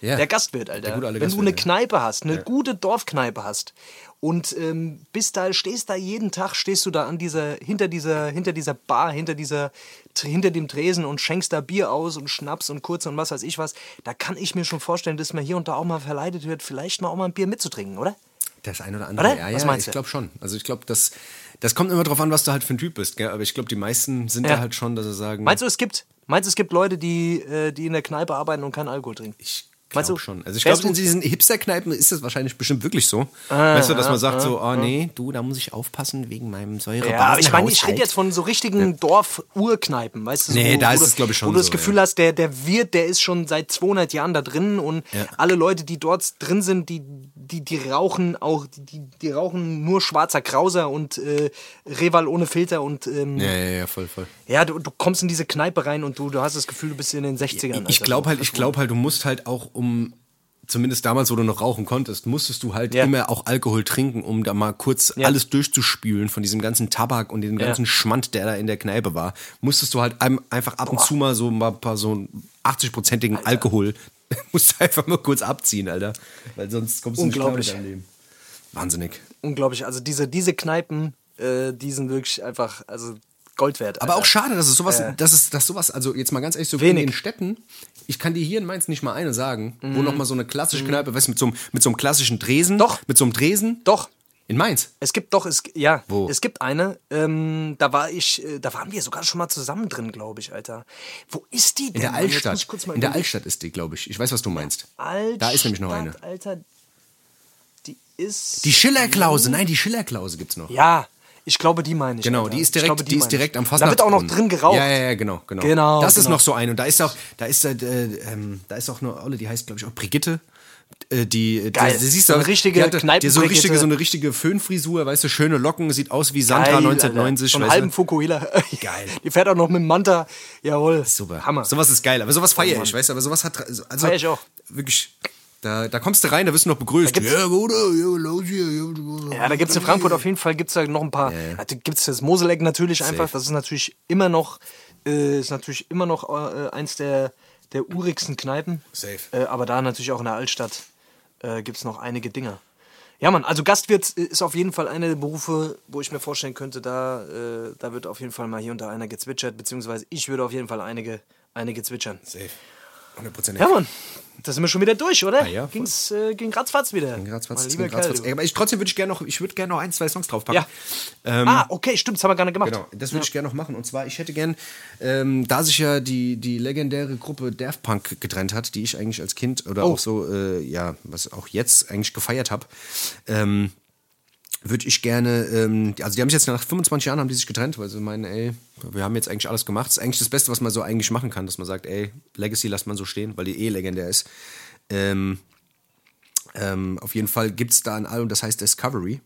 Ja. Der Gastwirt, Alter. Wenn du Gastwirt, eine ja. Kneipe hast, eine gute Dorfkneipe hast und ähm, bist da, stehst da jeden Tag, stehst du da an dieser, hinter dieser, hinter dieser Bar, hinter dieser, hinter dem Tresen und schenkst da Bier aus und Schnaps und kurz und was weiß ich was, da kann ich mir schon vorstellen, dass man hier und da auch mal verleitet wird, vielleicht mal auch mal ein Bier mitzutrinken, oder? Das ein oder andere, Oder? ja, Was ja, meinst ich du? glaube schon. Also ich glaube, das, das kommt immer drauf an, was du halt für ein Typ bist, gell? aber ich glaube, die meisten sind Ja. da halt schon, dass sie sagen, Meinst du, es gibt, meinst du, es gibt Leute, die, äh, die in der Kneipe arbeiten und keinen Alkohol trinken? Ich Meinst glaube du? schon. Also ich glaube, in diesen Hipster-Kneipen ist das wahrscheinlich bestimmt wirklich so. weißt du, dass man sagt so, oh nee, du, da muss ich aufpassen wegen meinem säure Ja, aber ich meine, ich rede jetzt von so richtigen Dorf-Urkneipen, weißt du? so, Nee, da ist es, glaub ich, schon Wo du das so, Gefühl ja. hast, der, der Wirt, der ist schon seit 200 Jahren da drin und Ja. alle Leute, die dort drin sind, die, die, die rauchen auch, die, die, rauchen nur schwarzer Krauser und äh, Reval ohne Filter und ähm, Ja, ja, ja, voll, voll. ja, du, du kommst in diese Kneipe rein und du, du hast das Gefühl, du bist in den 60ern. Ich Alter. glaube halt, ich glaube halt, du musst halt auch um zumindest damals, wo du noch rauchen konntest, musstest du halt Ja. immer auch Alkohol trinken, um da mal kurz Ja. alles durchzuspülen von diesem ganzen Tabak und dem Ja. ganzen Schmand, der da in der Kneipe war. Musstest du halt einfach ab und zu mal so mal ein paar so 80-prozentigen Alkohol musst du einfach mal kurz abziehen, Alter. Weil sonst kommst du nicht klar mit Unglaublich. deinem Leben. Wahnsinnig. Unglaublich. Also diese, diese Kneipen, äh, die sind wirklich einfach, also Gold wert. Aber Alter. auch schade, dass es sowas, dass es, dass sowas, also jetzt mal ganz ehrlich, so Wenig. in den Städten, ich kann dir hier in Mainz nicht mal eine sagen, wo noch mal so eine klassische Kneipe, weißt du, mit so, einem- mit so einem klassischen Dresen. Doch. Mit so einem Dresen. Doch, In Mainz. Es gibt doch, es, ja, Wo? es gibt eine, ähm, da war ich, äh, da waren wir sogar schon mal zusammen drin, glaube ich, Alter. Wo ist die denn? In der Altstadt. In der. Altstadt ist die, glaube ich. Ich weiß, was du meinst. Altstadt, Da ist nämlich noch eine. Alter. die ist. Die Schillerklause, nein, die Schillerklause gibt's noch. Ja, ich glaube, die meine ich. Genau, Alter. die ist direkt, glaube, die ist meine direkt am Da Fastnacht. wird auch noch drin geraucht. Ja, ja, ja, genau, genau. Genau, Das ist genau. noch so ein und da ist auch, da ist äh, ähm, da ist auch eine Olle, die heißt glaube ich auch Brigitte. Äh, die, Geil. Die, die siehst So eine richtige die hat, die so eine richtige, so eine richtige Föhnfrisur, weißt du, schöne Locken, sieht aus wie Sandra Geil, 1990. Alter. Weißt halben? Fukuhila. Geil. Die fährt auch noch mit dem Manta. Jawohl. Super. Hammer. Sowas ist geil, aber sowas feiere ich, weißt du, aber sowas hat also Feier ich auch. wirklich da, da kommst du rein, da wirst du noch begrüßt. ja, Bruder, ja, los hier, ja, Ja, da gibt es in Frankfurt auf jeden Fall gibt's da noch ein paar. Da gibt es das Moseleck natürlich einfach. Das ist natürlich immer noch, äh, ist natürlich immer noch äh, eins der, der urigsten Kneipen. Safe. Äh, aber da natürlich auch in der Altstadt äh, gibt es noch einige Dinger. Ja, Mann, also Gastwirt ist auf jeden Fall einer der Berufe, wo ich mir vorstellen könnte, da, äh, da wird auf jeden Fall mal hier und da einer gezwitschert, beziehungsweise ich würde auf jeden Fall einige, einige zwitschern. Safe. 100%. Ja, Mann, da sind wir schon wieder durch, oder? Ah, ja. Ging's, äh, ging ratzfatz wieder. Ratzfatz, es lieber ging ratzfatz. Ey, Aber ich, trotzdem würde ich gerne noch, ich würde gerne noch ein, zwei Songs draufpacken. Ja. ah, okay, stimmt, das haben wir gar nicht gemacht. Genau, das würde ich gerne noch machen. Und zwar, ich hätte gern, ähm, da sich ja die, die legendäre Gruppe Daft Punk getrennt hat, die ich eigentlich als Kind oder Oh. auch so, äh, ja, was auch jetzt eigentlich gefeiert habe, ähm, würde ich gerne, ähm, also die haben sich jetzt nach 25 Jahren haben die sich getrennt, weil sie meinen, ey, wir haben jetzt eigentlich alles gemacht. Das ist eigentlich das Beste, was man so eigentlich machen kann, dass man sagt, ey, Legacy lässt man so stehen, weil die eh legendär ist. Ähm, ähm, auf jeden Fall gibt es da ein Album, das heißt Discovery.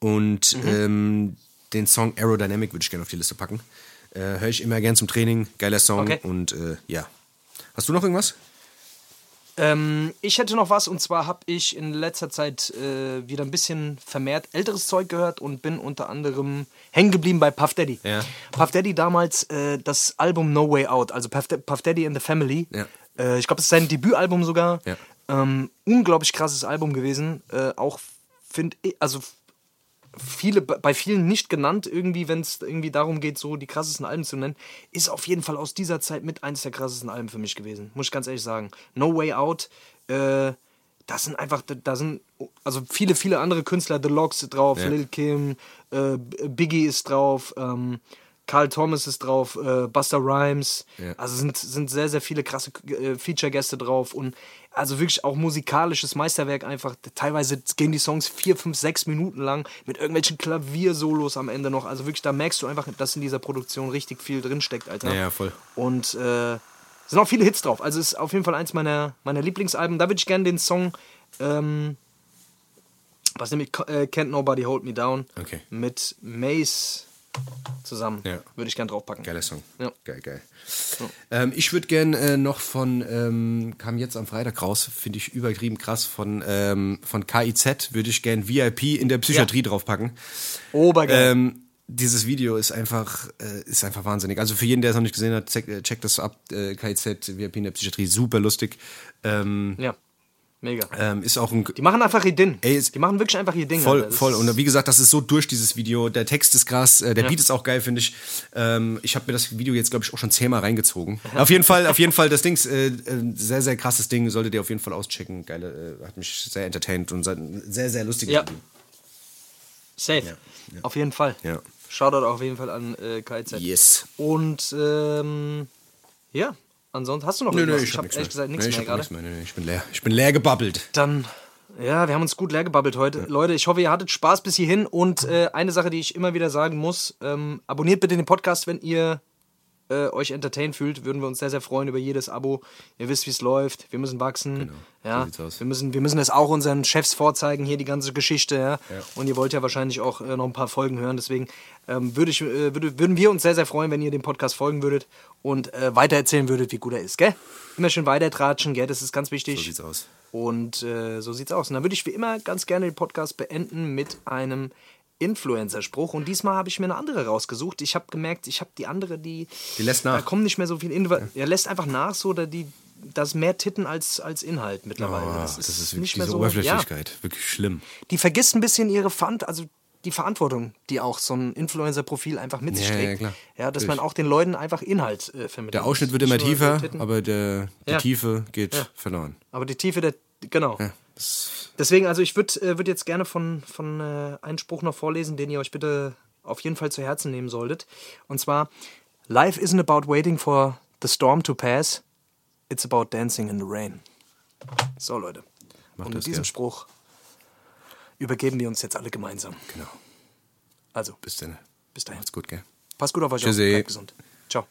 Und Mhm. ähm, den Song Aerodynamic würde ich gerne auf die Liste packen. Äh, Höre ich immer gern zum Training. Geiler Song. Okay. Und äh, ja. Hast du noch irgendwas? Ähm, ich hätte noch was und zwar habe ich in letzter Zeit äh, wieder ein bisschen vermehrt älteres Zeug gehört und bin unter anderem hängen geblieben bei Puff Daddy. Ja. Puff Daddy damals äh, das Album No Way Out, also Puff, Puff Daddy and the Family. Ja. Äh, ich glaube, das ist sein Debütalbum sogar. Ja. Ähm, unglaublich krasses Album gewesen. Äh, auch finde ich, also viele, bei vielen nicht genannt, irgendwie, wenn es irgendwie darum geht, so die krassesten Alben zu nennen, ist auf jeden Fall aus dieser Zeit mit eines der krassesten Alben für mich gewesen. Muss ich ganz ehrlich sagen. No Way Out, äh, das sind einfach, da sind also viele, viele andere Künstler, The Logs drauf, Ja. Lil Kim, äh, Biggie ist drauf, ähm, Carl Thomas ist drauf, äh, Buster Rhymes. Ja. Also sind, sind sehr, sehr viele krasse äh, Feature-Gäste drauf und also wirklich auch musikalisches Meisterwerk einfach. Teilweise gehen die Songs vier, fünf, sechs Minuten lang mit irgendwelchen Klaviersolos am Ende noch. Also wirklich, da merkst du einfach, dass in dieser Produktion richtig viel drinsteckt, Alter. Ja, ja, voll. Und äh, sind auch viele Hits drauf. Also ist auf jeden Fall eins meiner, meiner Lieblingsalben. Da würde ich gerne den Song, ähm, was nämlich äh, Can't Nobody Hold Me Down Okay. mit Mace zusammen. Ja. Würde ich gerne draufpacken. Geiler Song. Ja. Geil, geil. Ähm, ich würde gern äh, noch von, ähm, kam jetzt am Freitag raus, finde ich übertrieben krass, von, ähm, von KIZ würde ich gern VIP in der Psychiatrie draufpacken. Obergeil. Ähm, dieses Video ist einfach, äh, ist einfach wahnsinnig. Also für jeden, der es noch nicht gesehen hat, check, äh, checkt das ab. Äh, KIZ, VIP in der Psychiatrie, super lustig. Ähm, ja, mega. ähm, ist auch ein Die machen einfach ihr Ding. Ey, die machen wirklich einfach ihr Ding. Voll, voll. Und wie gesagt, das ist so durch dieses Video. Der Text ist krass, äh, der Ja. Beat ist auch geil, finde ich. Ähm, ich habe mir das Video jetzt, glaube ich, auch schon zehnmal reingezogen. Auf jeden Fall, auf jeden Fall, das Ding ist äh, äh, sehr, sehr krasses Ding. Solltet ihr auf jeden Fall auschecken. Geile, äh, hat mich sehr entertained und ein sehr, sehr lustiges Ja. Video. Safe. Auf jeden Fall. Ja. Shoutout auf jeden Fall an äh, KZ. Yes. Und ähm, ja, ansonsten hast du noch Nö, nö, irgendwas? ich hab hab nichts ehrlich mehr. gesagt nichts Nee, ich mehr gerade. Nee, nee, ich bin leer. Ich bin leer gebabbelt. Dann, ja, wir haben uns gut leer gebabbelt heute. Leute, ich hoffe, ihr hattet Spaß bis hierhin. Und äh, eine Sache, die ich immer wieder sagen muss: ähm, Abonniert bitte den Podcast, wenn ihr äh, euch entertained fühlt. Würden wir uns sehr, sehr freuen über jedes Abo. Ihr wisst, wie es läuft. Wir müssen wachsen. Ja, so wir müssen, wir müssen es auch unseren Chefs vorzeigen, hier die ganze Geschichte. Ja? Und ihr wollt ja wahrscheinlich auch äh, noch ein paar Folgen hören. Deswegen ähm, würde ich, äh, würde, würden wir uns sehr, sehr freuen, wenn ihr dem Podcast folgen würdet und äh, weitererzählen würdet, wie gut er ist. Gell? Immer schön weitertratschen, gell? das ist ganz wichtig. So sieht's aus. Und äh, so sieht's aus. Und dann würde ich wie immer ganz gerne den Podcast beenden mit einem Influencer-Spruch. Und diesmal habe ich mir eine andere rausgesucht. Ich habe gemerkt, ich habe die andere, die. Die lässt nach. Da kommen nicht mehr so viel Info. Er lässt einfach nach, so, da die. Das ist mehr Titten als, als Inhalt mittlerweile. Oh, das ist wirklich nicht mehr so. Oberflächlichkeit. Wirklich schlimm. Ja, die vergisst ein bisschen ihre Fant, also die Verantwortung, die auch so ein Influencer-Profil einfach mit sich Ja, ja, trägt. klar. Ja, dass Natürlich. man auch den Leuten einfach Inhalt äh, vermittelt. Der Ausschnitt wird immer tiefer, aber der, die Ja. Tiefe geht verloren. Aber die Tiefe der. Genau. Deswegen, also ich würde äh, würd jetzt gerne von, von äh, einen Spruch noch vorlesen, den ihr euch bitte auf jeden Fall zu Herzen nehmen solltet. Und zwar: Life isn't about waiting for the storm to pass, it's about dancing in the rain. So, Leute. Macht Und mit diesem gell? Spruch übergeben wir uns jetzt alle gemeinsam. Genau. Also, Bis dann. bis dahin. Macht's gut, gell? Passt gut auf euch Tschüssi. auf. Bleibt gesund. Ciao.